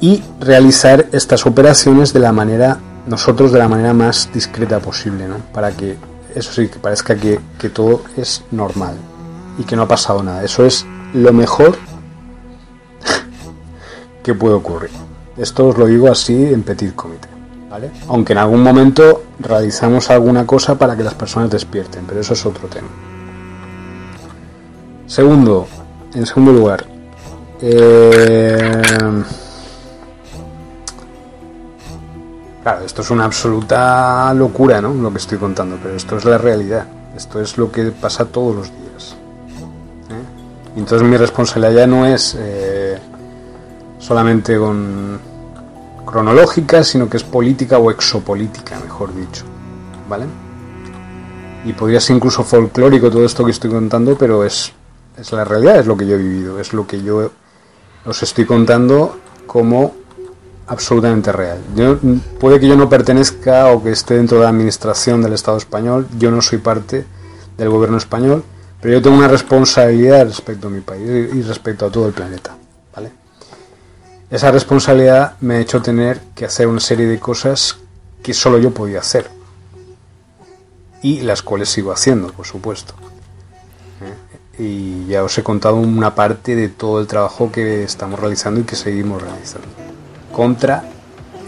y realizar estas operaciones de la manera, nosotros de la manera más discreta posible, ¿no? Para que, eso sí, que parezca que, que todo es normal y que no ha pasado nada. Eso es lo mejor que puede ocurrir. Esto os lo digo así en petit comité. ¿vale? Aunque en algún momento realizamos alguna cosa para que las personas despierten, pero eso es otro tema. Segundo, en segundo lugar, eh, claro, esto es una absoluta locura, ¿no? Lo que estoy contando, pero esto es la realidad. Esto es lo que pasa todos los días. Entonces mi responsabilidad ya no es eh, solamente con cronológica, sino que es política o exopolítica, mejor dicho. ¿Vale? Y podría ser incluso folclórico todo esto que estoy contando, pero es, es la realidad, es lo que yo he vivido, es lo que yo os estoy contando como absolutamente real. Yo, puede que yo no pertenezca o que esté dentro de la administración del Estado español, yo no soy parte del gobierno español, pero yo tengo una responsabilidad respecto a mi país y respecto a todo el planeta. Esa responsabilidad me ha hecho tener que hacer una serie de cosas que solo yo podía hacer. Y las cuales sigo haciendo, por supuesto. ¿Eh? Y ya os he contado una parte de todo el trabajo que estamos realizando y que seguimos realizando. Contra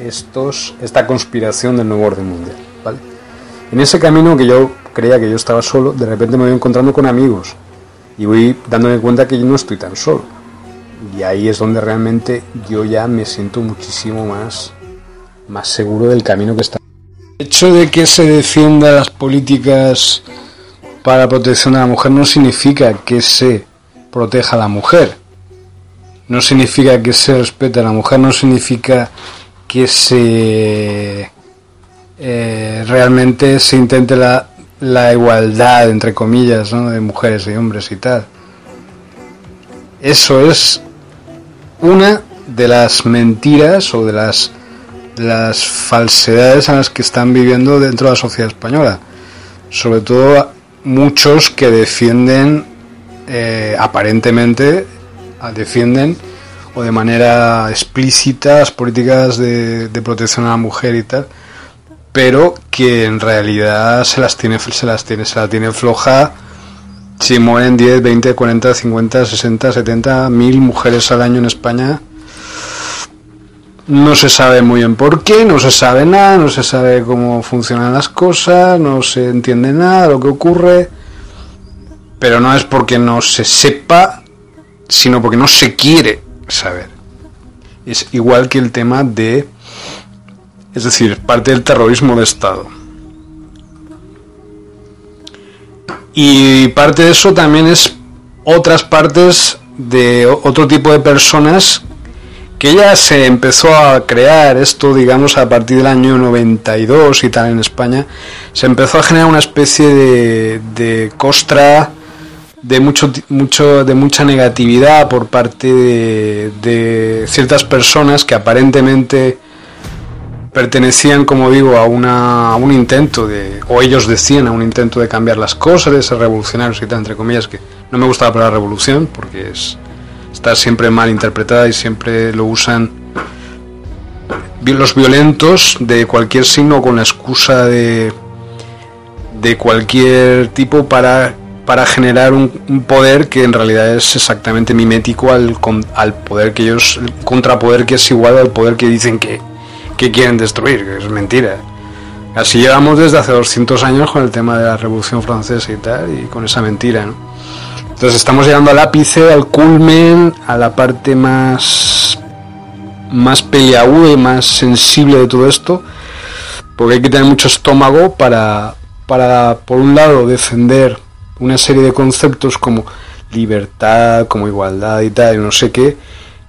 estos, esta conspiración del nuevo orden mundial. ¿vale? En ese camino que yo creía que yo estaba solo, de repente me voy encontrando con amigos. Y voy dándome cuenta que yo no estoy tan solo y ahí es donde realmente yo ya me siento muchísimo más, más seguro del camino que está. El hecho de que se defienda las políticas para protección de la mujer no significa que se proteja a la mujer. No significa que se respete a la mujer, no significa que se eh, realmente se intente la, la igualdad entre comillas ¿no? de mujeres y hombres y tal. Eso es una de las mentiras o de las, las falsedades en las que están viviendo dentro de la sociedad española. Sobre todo muchos que defienden, eh, aparentemente, defienden o de manera explícita las políticas de, protección a la mujer y tal, pero que en realidad se las tiene, se las tiene, se la tiene floja si mueren 10, 20, 40, 50, 60, 70 mil mujeres al año en España. No se sabe muy bien por qué, no se sabe nada, no se sabe cómo funcionan las cosas, no se entiende nada lo que ocurre. Pero no es porque no se sepa, sino porque no se quiere saber. Es igual que el tema de, es decir, parte del terrorismo de Estado. Y parte de eso también es otras partes de otro tipo de personas que ya se empezó a crear esto, digamos, a partir del año 92 y tal en España, se empezó a generar una especie de, de costra de mucho, mucho, de mucha negatividad por parte de, de ciertas personas que aparentemente pertenecían, como digo, a, una, un intento de, o ellos decían a un intento de cambiar las cosas, de ser revolucionarios y tal, entre comillas, que no me gusta la revolución porque es, está siempre mal interpretada y siempre lo usan los violentos de cualquier signo con la excusa de, de cualquier tipo para, para generar un, poder que en realidad es exactamente mimético al, al poder que ellos, el contrapoder que es igual al poder que dicen que, que quieren destruir, que es mentira. Así llevamos desde hace 200 años con el tema de la Revolución Francesa y tal, y con esa mentira, ¿no? Entonces estamos llegando al ápice, al culmen, a la parte más más peleaguda y más sensible de todo esto, porque hay que tener mucho estómago para, para, por un lado, defender una serie de conceptos como libertad, como igualdad y tal, y no sé qué,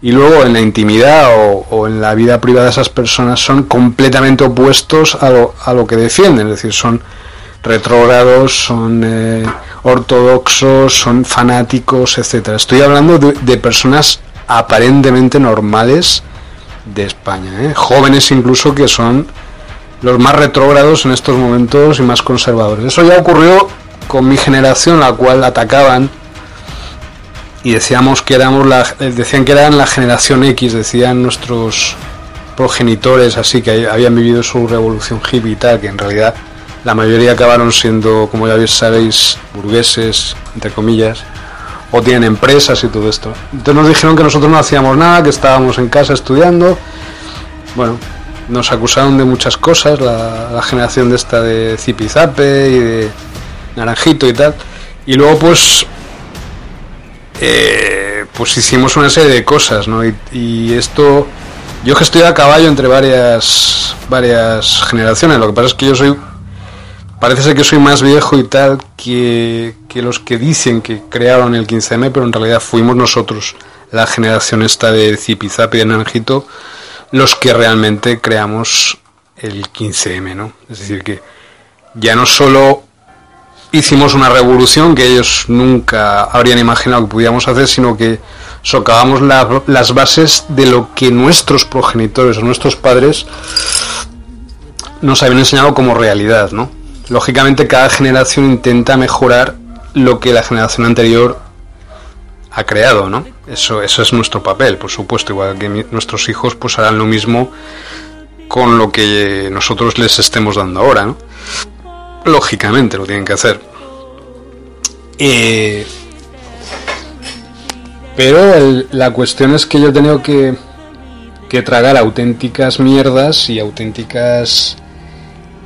y luego en la intimidad o, en la vida privada de esas personas son completamente opuestos a lo, a lo que defienden, es decir, son retrógrados, son eh, ortodoxos, son fanáticos, etcétera. Estoy hablando de, de personas aparentemente normales de España, ¿eh? jóvenes incluso que son los más retrógrados en estos momentos y más conservadores. Eso ya ocurrió con mi generación, la cual atacaban y decíamos que éramos la, decían que eran la generación X, decían nuestros progenitores, así que habían vivido su revolución hippie y tal, que en realidad la mayoría acabaron siendo, como ya sabéis, burgueses, entre comillas o tienen empresas y todo esto. Entonces nos dijeron que nosotros no hacíamos nada, que estábamos en casa estudiando. Bueno, nos acusaron de muchas cosas, la, generación de esta de Zipizape y de Naranjito y tal. Y luego pues eh, pues hicimos una serie de cosas, ¿no? Y, esto, yo que estoy a caballo entre varias varias generaciones. Lo que pasa es que yo soy parece ser que soy más viejo y tal que, los que dicen que crearon el 15M, pero en realidad fuimos nosotros, la generación esta de Zipizapi y de Naranjito, los que realmente creamos el 15M, ¿no? Es decir, que ya no solo hicimos una revolución que ellos nunca habrían imaginado que pudiéramos hacer, sino que socavamos las bases de lo que nuestros progenitores o nuestros padres nos habían enseñado como realidad, ¿no? lógicamente cada generación intenta mejorar lo que la generación anterior ha creado, ¿no? Eso, eso es nuestro papel, por supuesto, igual que nuestros hijos pues harán lo mismo con lo que nosotros les estemos dando ahora, ¿no? Lógicamente lo tienen que hacer. Eh, pero la cuestión es que yo he tenido que, que tragar auténticas mierdas y auténticas...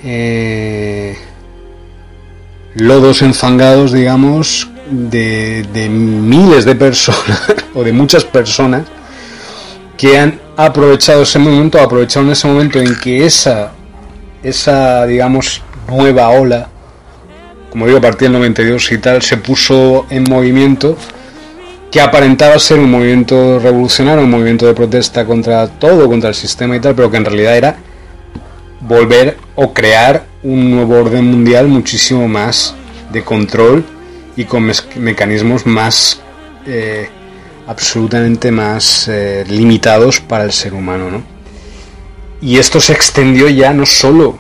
Eh, lodos enfangados, digamos, de, de miles de personas (laughs) o de muchas personas que han aprovechado ese momento, aprovecharon ese momento en que esa, esa, digamos, nueva ola, como digo, a partir del 92 y tal, se puso en movimiento, que aparentaba ser un movimiento revolucionario, un movimiento de protesta contra todo, contra el sistema y tal, pero que en realidad era volver o crear un nuevo orden mundial muchísimo más de control y con mecanismos más eh, absolutamente más eh, limitados para el ser humano ¿no? y esto se extendió ya no solo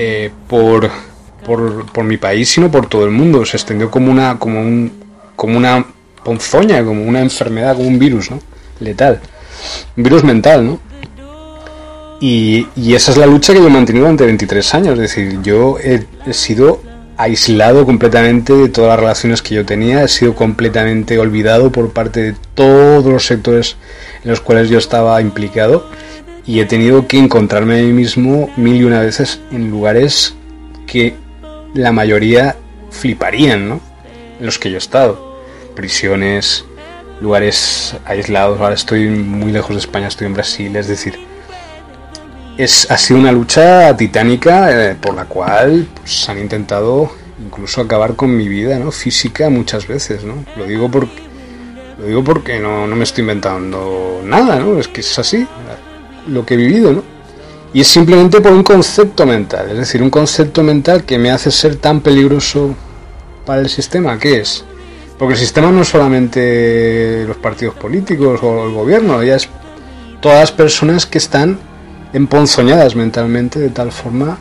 eh, por, por, por, mi país sino por todo el mundo se extendió como una como un como una ponzoña como una enfermedad como un virus ¿no? letal un virus mental ¿no? Y, esa es la lucha que yo he mantenido durante 23 años. Es decir, yo he, sido aislado completamente de todas las relaciones que yo tenía, he sido completamente olvidado por parte de todos los sectores en los cuales yo estaba implicado y he tenido que encontrarme a mí mismo mil y una veces en lugares que la mayoría fliparían, ¿no? En los que yo he estado. Prisiones, lugares aislados, ahora estoy muy lejos de España, estoy en Brasil, es decir, es, ha sido una lucha titánica eh, por la cual pues, han intentado incluso acabar con mi vida ¿no? física muchas veces. ¿no? Lo digo porque, lo digo porque no, no me estoy inventando nada, ¿no? es que es así lo que he vivido. ¿no? Y es simplemente por un concepto mental, es decir, un concepto mental que me hace ser tan peligroso para el sistema. ¿Qué es? Porque el sistema no es solamente los partidos políticos o el gobierno, ya es todas las personas que están emponzoñadas mentalmente de tal forma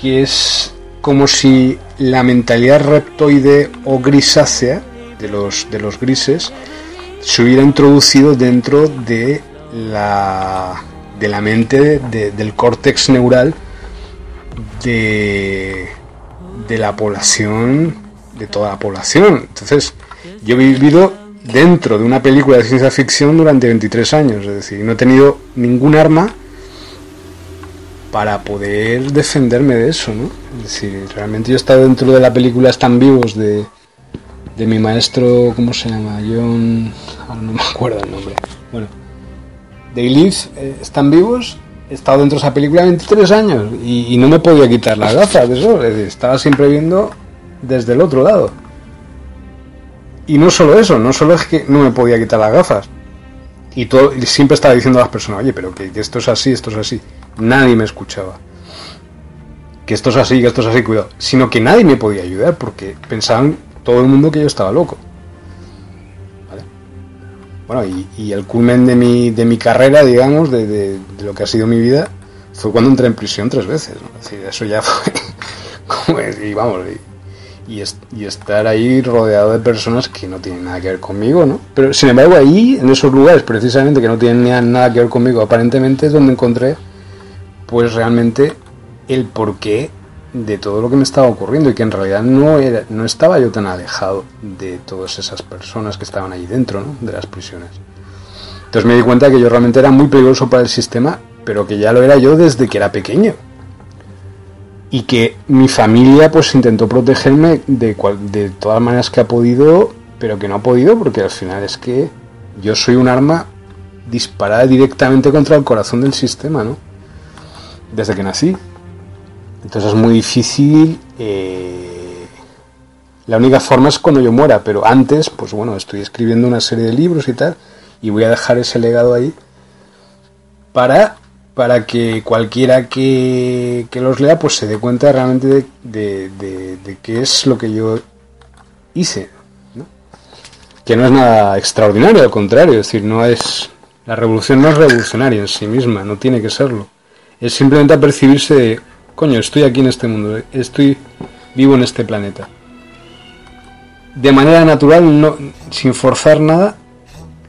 que es como si la mentalidad reptoide o grisácea de los, de los grises se hubiera introducido dentro de la de la mente, del córtex neural de, de la población, de toda la población. Entonces, yo he vivido dentro de una película de ciencia ficción durante 23 años, es decir, no he tenido ningún arma para poder defenderme de eso, ¿no? Es decir, realmente yo he estado dentro de la película Están vivos de, de mi maestro, ¿cómo se llama? John... no me acuerdo el nombre. Bueno, de Live, eh, Están vivos, he estado dentro de esa película 23 años y, no me podía quitar las gafas de eso, estaba siempre viendo desde el otro lado. Y no solo eso, no solo es que no me podía quitar las gafas. Y, todo, siempre estaba diciendo a las personas, oye, pero que, esto es así, esto es así. Nadie me escuchaba. Que esto es así, que esto es así, cuidado. Sino que nadie me podía ayudar porque pensaban todo el mundo que yo estaba loco. Bueno, y, el culmen de mi, de mi carrera, digamos, de, lo que ha sido mi vida, fue cuando entré en prisión tres veces. eso ya (laughs) fue y vamos, y, estar ahí rodeado de personas que no tienen nada que ver conmigo, ¿no? Pero sin embargo ahí, en esos lugares precisamente que no tienen nada que ver conmigo, aparentemente es donde encontré pues realmente el porqué de todo lo que me estaba ocurriendo y que en realidad no, era, no estaba yo tan alejado de todas esas personas que estaban ahí dentro ¿no? de las prisiones. Entonces me di cuenta que yo realmente era muy peligroso para el sistema, pero que ya lo era yo desde que era pequeño y que mi familia pues intentó protegerme de, de todas maneras que ha podido, pero que no ha podido porque al final es que yo soy un arma disparada directamente contra el corazón del sistema, ¿no? Desde que nací. Entonces es muy difícil. Eh, la única forma es cuando yo muera, pero antes, pues bueno, estoy escribiendo una serie de libros y tal, y voy a dejar ese legado ahí para para que cualquiera que, los lea pues se dé cuenta realmente de, de, qué es lo que yo hice. Que no es nada extraordinario, al contrario, es decir, no es. La revolución no es revolucionaria en sí misma, no tiene que serlo. Es simplemente apercibirse de, coño, estoy aquí en este mundo, estoy vivo en este planeta. De manera natural, no, sin forzar nada,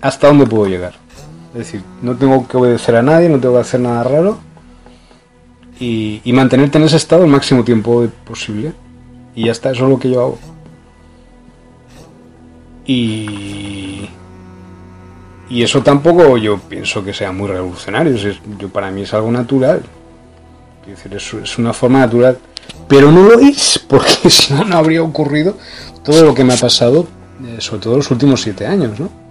hasta dónde puedo llegar. Es decir, no tengo que obedecer a nadie, no tengo que hacer nada raro. Y, mantenerte en ese estado el máximo tiempo posible. Y ya está, eso es lo que yo hago. Y, y eso tampoco yo pienso que sea muy revolucionario. yo, para mí es algo natural. Es una forma natural. Pero no lo es, (laughs) porque si no, no habría ocurrido todo lo que me ha pasado, eh, sobre todo los últimos siete años, ¿no?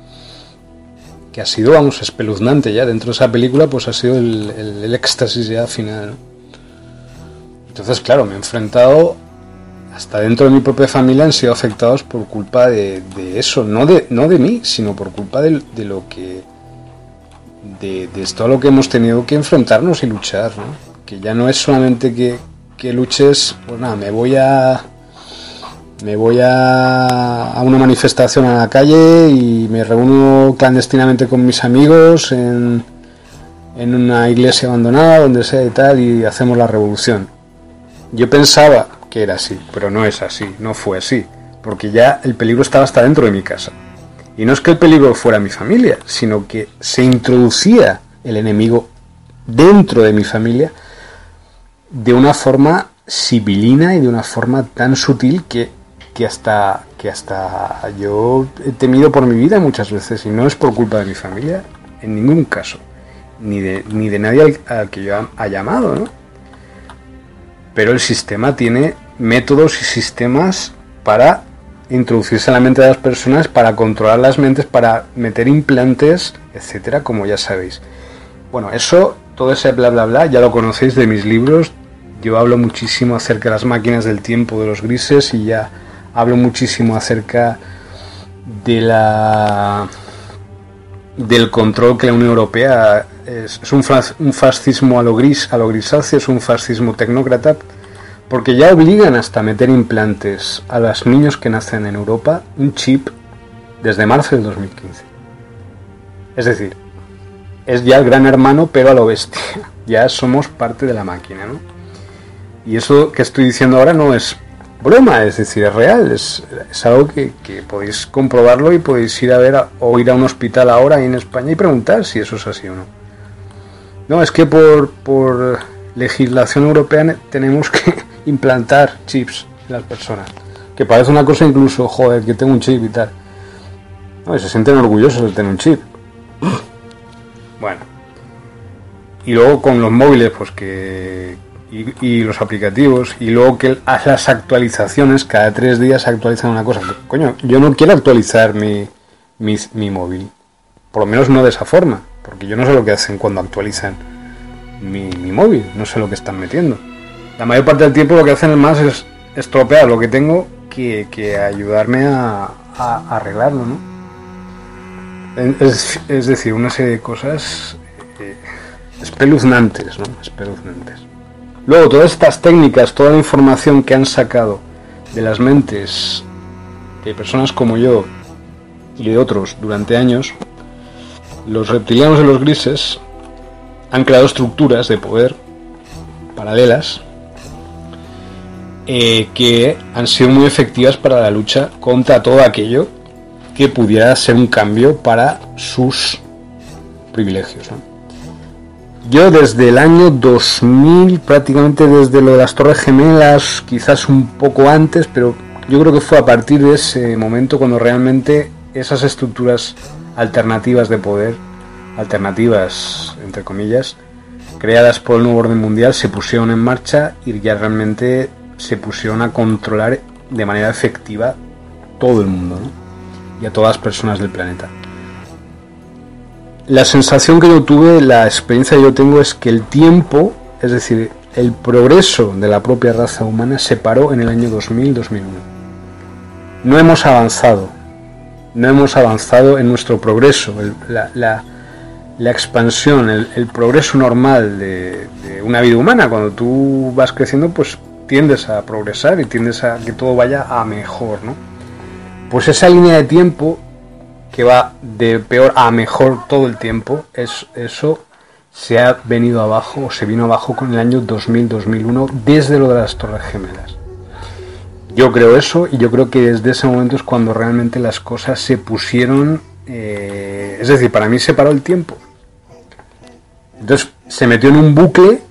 que ha sido, vamos, espeluznante ya. Dentro de esa película, pues ha sido el, éxtasis ya final. Entonces, claro, me he enfrentado, hasta dentro de mi propia familia han sido afectados por culpa de, eso, no de, no de mí, sino por culpa de, lo que. De, de todo lo que hemos tenido que enfrentarnos y luchar, ¿no? Que ya no es solamente que, que luches, pues nada, me voy a me voy a, una manifestación a la calle y me reúno clandestinamente con mis amigos en, en una iglesia abandonada, donde sea y tal, y hacemos la revolución. Yo pensaba que era así, pero no es así, no fue así, porque ya el peligro estaba hasta dentro de mi casa. Y no es que el peligro fuera mi familia, sino que se introducía el enemigo dentro de mi familia de una forma civilina y de una forma tan sutil que que hasta, que hasta yo he temido por mi vida muchas veces y no es por culpa de mi familia, en ningún caso, ni de, ni de nadie al, que yo ha llamado, ¿no? Pero el sistema tiene métodos y sistemas para introducirse en la mente de las personas, para controlar las mentes, para meter implantes, etcétera, como ya sabéis. Bueno, eso, todo ese bla bla bla, ya lo conocéis de mis libros. Yo hablo muchísimo acerca de las máquinas del tiempo de los grises y ya hablo muchísimo acerca de la del control que la Unión Europea es, un, fascismo a lo gris, a lo grisáceo, es un fascismo tecnócrata, porque ya obligan hasta meter implantes a los niños que nacen en Europa un chip desde marzo del 2015. Es decir, es ya el gran hermano, pero a lo bestia. (laughs) Ya somos parte de la máquina, ¿no? Y eso que estoy diciendo ahora no es broma, es decir, es real, es, algo que, podéis comprobarlo y podéis ir a ver o ir a un hospital ahora en España y preguntar si eso es así o no. No, es que por, por legislación europea tenemos que (laughs) implantar chips en las personas. Que parece una cosa incluso, joder, que tengo un chip y tal. No, se sienten orgullosos de tener un chip. (gasps) Bueno. Y luego con los móviles, pues que. Y, los aplicativos. Y luego que las actualizaciones, cada tres días actualizan una cosa. Coño, yo no quiero actualizar mi, mi, móvil. Por lo menos no de esa forma. Porque yo no sé lo que hacen cuando actualizan mi, móvil. No sé lo que están metiendo. La mayor parte del tiempo lo que hacen más es estropear lo que tengo que, que ayudarme a, a arreglarlo, ¿no? Es, decir, una serie de cosas eh, espeluznantes, ¿no? Espeluznantes. Luego, todas estas técnicas, toda la información que han sacado de las mentes de personas como yo y de otros durante años, los reptilianos y los grises han creado estructuras de poder paralelas eh, que han sido muy efectivas para la lucha contra todo aquello que pudiera ser un cambio para sus privilegios. Yo desde el año 2000, prácticamente desde lo de las Torres Gemelas, quizás un poco antes, pero yo creo que fue a partir de ese momento cuando realmente esas estructuras alternativas de poder, alternativas entre comillas, creadas por el nuevo orden mundial, se pusieron en marcha y ya realmente se pusieron a controlar de manera efectiva todo el mundo y a todas las personas del planeta. La sensación que yo tuve, la experiencia que yo tengo es que el tiempo, es decir, el progreso de la propia raza humana se paró en el año 2000-2001. No hemos avanzado, no hemos avanzado en nuestro progreso, la, expansión, el, progreso normal de, de, una vida humana. Cuando tú vas creciendo, pues tiendes a progresar y tiendes a que todo vaya a mejor, ¿no? Pues esa línea de tiempo que va de peor a mejor todo el tiempo, es, eso se ha venido abajo o se vino abajo con el año 2000-2001 desde lo de las Torres Gemelas. Yo creo eso y yo creo que desde ese momento es cuando realmente las cosas se pusieron, eh, es decir, para mí se paró el tiempo. Entonces se metió en un bucle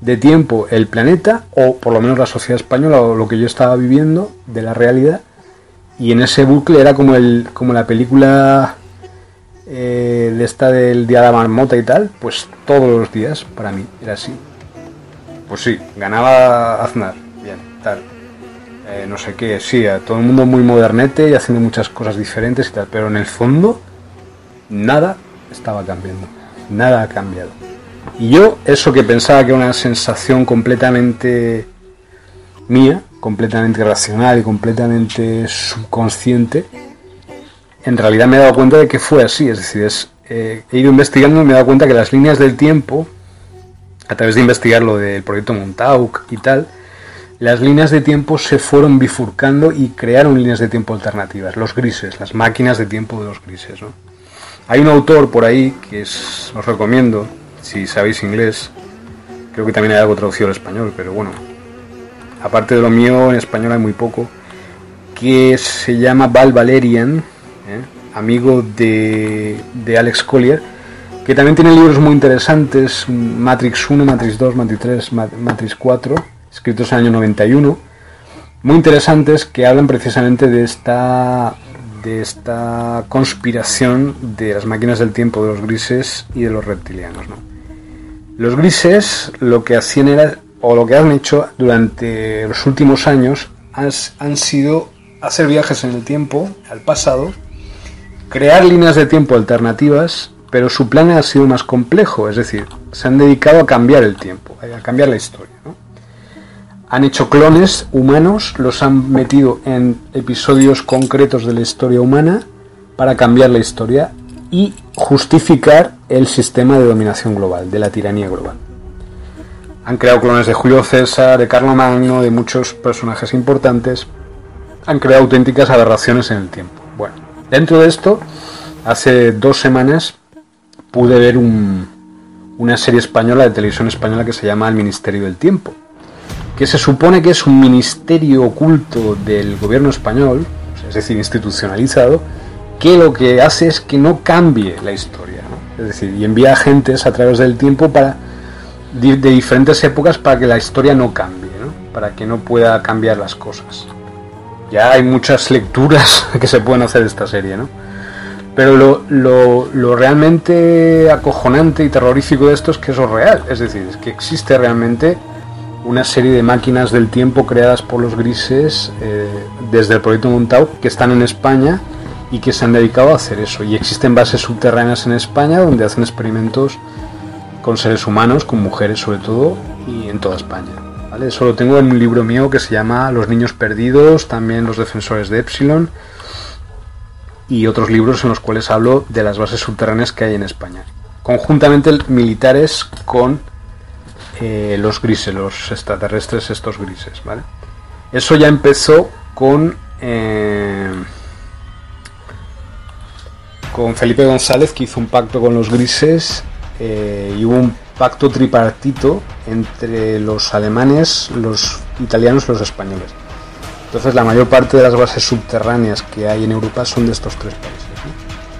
de tiempo el planeta, o por lo menos la sociedad española, o lo que yo estaba viviendo de la realidad, y en ese bucle era como el como la película eh, de esta del día de la marmota y tal, pues todos los días para mí era así. Pues sí, ganaba Aznar, bien, tal. Eh, no sé qué, sí, a todo el mundo muy modernete y haciendo muchas cosas diferentes y tal, pero en el fondo nada estaba cambiando, nada ha cambiado. Y yo, eso que pensaba que era una sensación completamente mía, completamente racional y completamente subconsciente, en realidad me he dado cuenta de que fue así. Es decir, eh, he ido investigando y me he dado cuenta que las líneas del tiempo, a través de investigar lo del proyecto Montauk y tal, las líneas de tiempo se fueron bifurcando y crearon líneas de tiempo alternativas, los grises, las máquinas de tiempo de los grises. Hay un autor por ahí que os recomiendo, si sabéis inglés, creo que también hay algo traducido al español, pero bueno, aparte de lo mío, en español hay muy poco, que se llama Val Valerian, ¿eh? amigo de, Alex Collier, que también tiene libros muy interesantes, Matrix 1, Matrix 2, Matrix 3, Matrix 4, escritos en el año 91, muy interesantes que hablan precisamente de esta de esta conspiración de las máquinas del tiempo de los grises y de los reptilianos. Los grises lo que hacían era o lo que han hecho durante los últimos años han, sido hacer viajes en el tiempo, al pasado, crear líneas de tiempo alternativas, pero su plan ha sido más complejo, es decir, se han dedicado a cambiar el tiempo, a cambiar la historia. Han hecho clones humanos, los han metido en episodios concretos de la historia humana para cambiar la historia y justificar el sistema de dominación global, de la tiranía global. Han creado clones de Julio César, de Magno, de muchos personajes importantes. Han creado auténticas aberraciones en el tiempo. Bueno, dentro de esto, hace dos semanas pude ver una serie española de televisión española que se llama El Ministerio del Tiempo, que se supone que es un ministerio oculto del gobierno español, es decir, institucionalizado, que lo que hace es que no cambie la historia. Es decir, y envía agentes a través del tiempo para de, diferentes épocas para que la historia no cambie, ¿no? para que no pueda cambiar las cosas. Ya hay muchas lecturas (laughs) que se pueden hacer de esta serie, ¿no? Pero lo, lo, lo, realmente acojonante y terrorífico de esto es que eso es real. Es decir, es que existe realmente una serie de máquinas del tiempo creadas por los grises eh, desde el proyecto Montau que están en España y que se han dedicado a hacer eso. Y existen bases subterráneas en España donde hacen experimentos con seres humanos, con mujeres sobre todo, y en toda España. ¿vale? Eso lo tengo en un libro mío que se llama Los niños perdidos, también los defensores de Epsilon y otros libros en los cuales hablo de las bases subterráneas que hay en España. Conjuntamente militares con eh, los grises, los extraterrestres estos grises. ¿vale? Eso ya empezó con... Eh, con Felipe González que hizo un pacto con los grises eh, y hubo un pacto tripartito entre los alemanes, los italianos y los españoles. Entonces la mayor parte de las bases subterráneas que hay en Europa son de estos tres países.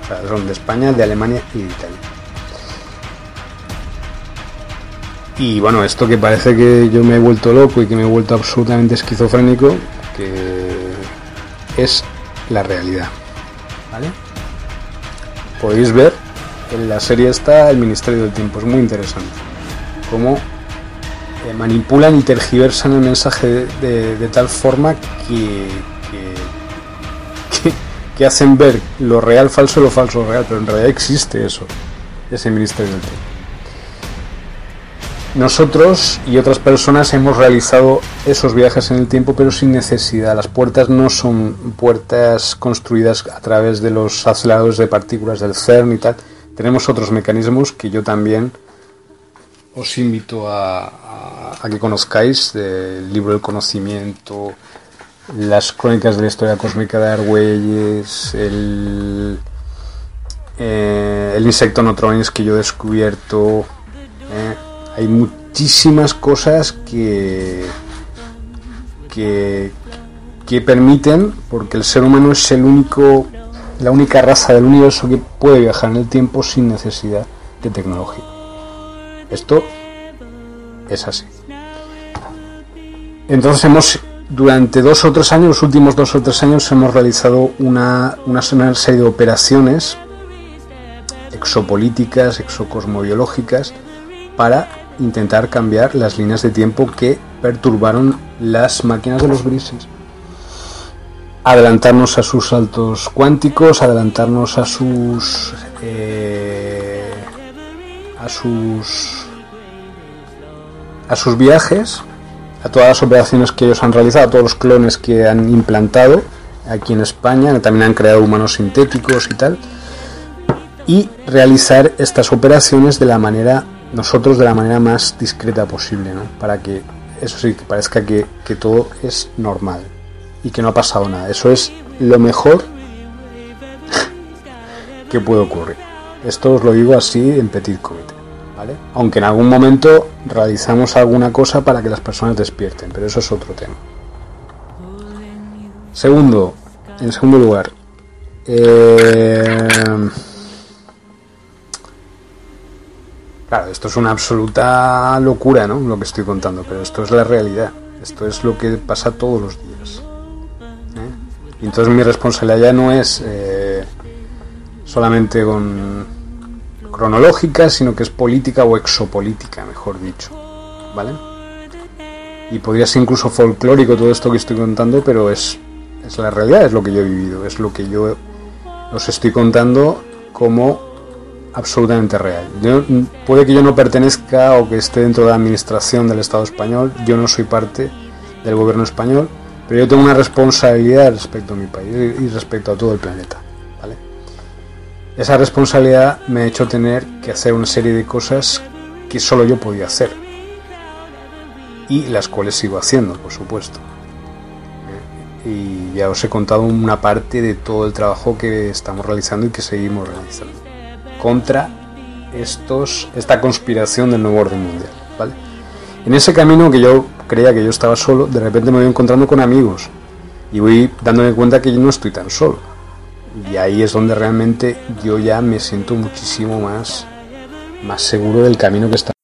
O sea, son de España, de Alemania y de Italia. Y bueno, esto que parece que yo me he vuelto loco y que me he vuelto absolutamente esquizofrénico, que es la realidad. ¿Vale? Podéis ver en la serie está el Ministerio del Tiempo, es muy interesante. Cómo eh, manipulan y tergiversan el mensaje de, tal forma que, que, hacen ver lo real falso y lo falso real, pero en realidad existe eso, ese Ministerio del Tiempo. Nosotros y otras personas hemos realizado esos viajes en el tiempo, pero sin necesidad. Las puertas no son puertas construidas a través de los aceleradores de partículas del CERN y tal, tenemos otros mecanismos que yo también os invito a, que conozcáis, del libro del conocimiento, las crónicas de la historia cósmica de Argüelles, el, eh, el insecto Notronis que yo he descubierto. Eh, hay muchísimas cosas que, que, que permiten, porque el ser humano es el único la única raza del universo que puede viajar en el tiempo sin necesidad de tecnología. Esto es así. Entonces hemos, durante dos o tres años, los últimos dos o tres años, hemos realizado una, una serie de operaciones exopolíticas, exocosmobiológicas, para intentar cambiar las líneas de tiempo que perturbaron las máquinas de los grises adelantarnos a sus saltos cuánticos, adelantarnos a sus eh, a sus a sus viajes, a todas las operaciones que ellos han realizado, a todos los clones que han implantado aquí en España, también han creado humanos sintéticos y tal, y realizar estas operaciones de la manera, nosotros de la manera más discreta posible, ¿no? Para que eso sí, que parezca que, que todo es normal y que no ha pasado nada. Eso es lo mejor que puede ocurrir. Esto os lo digo así en petit comité. ¿vale? Aunque en algún momento realizamos alguna cosa para que las personas despierten, pero eso es otro tema. Segundo, en segundo lugar, eh, claro, esto es una absoluta locura, ¿no? Lo que estoy contando, pero esto es la realidad. Esto es lo que pasa todos los días. Entonces mi responsabilidad ya no es eh, solamente con cronológica, sino que es política o exopolítica, mejor dicho. ¿Vale? Y podría ser incluso folclórico todo esto que estoy contando, pero es, es la realidad, es lo que yo he vivido, es lo que yo os estoy contando como absolutamente real. puede que yo no pertenezca o que esté dentro de la administración del Estado español, yo no soy parte del gobierno español, pero yo tengo una responsabilidad respecto a mi país y respecto a todo el planeta. ¿vale? Esa responsabilidad me ha hecho tener que hacer una serie de cosas que solo yo podía hacer. Y las cuales sigo haciendo, por supuesto. Y ya os he contado una parte de todo el trabajo que estamos realizando y que seguimos realizando. Contra estos, esta conspiración del nuevo orden mundial. ¿vale? En ese camino que yo creía que yo estaba solo, de repente me voy encontrando con amigos y voy dándome cuenta que yo no estoy tan solo. Y ahí es donde realmente yo ya me siento muchísimo más, más seguro del camino que estamos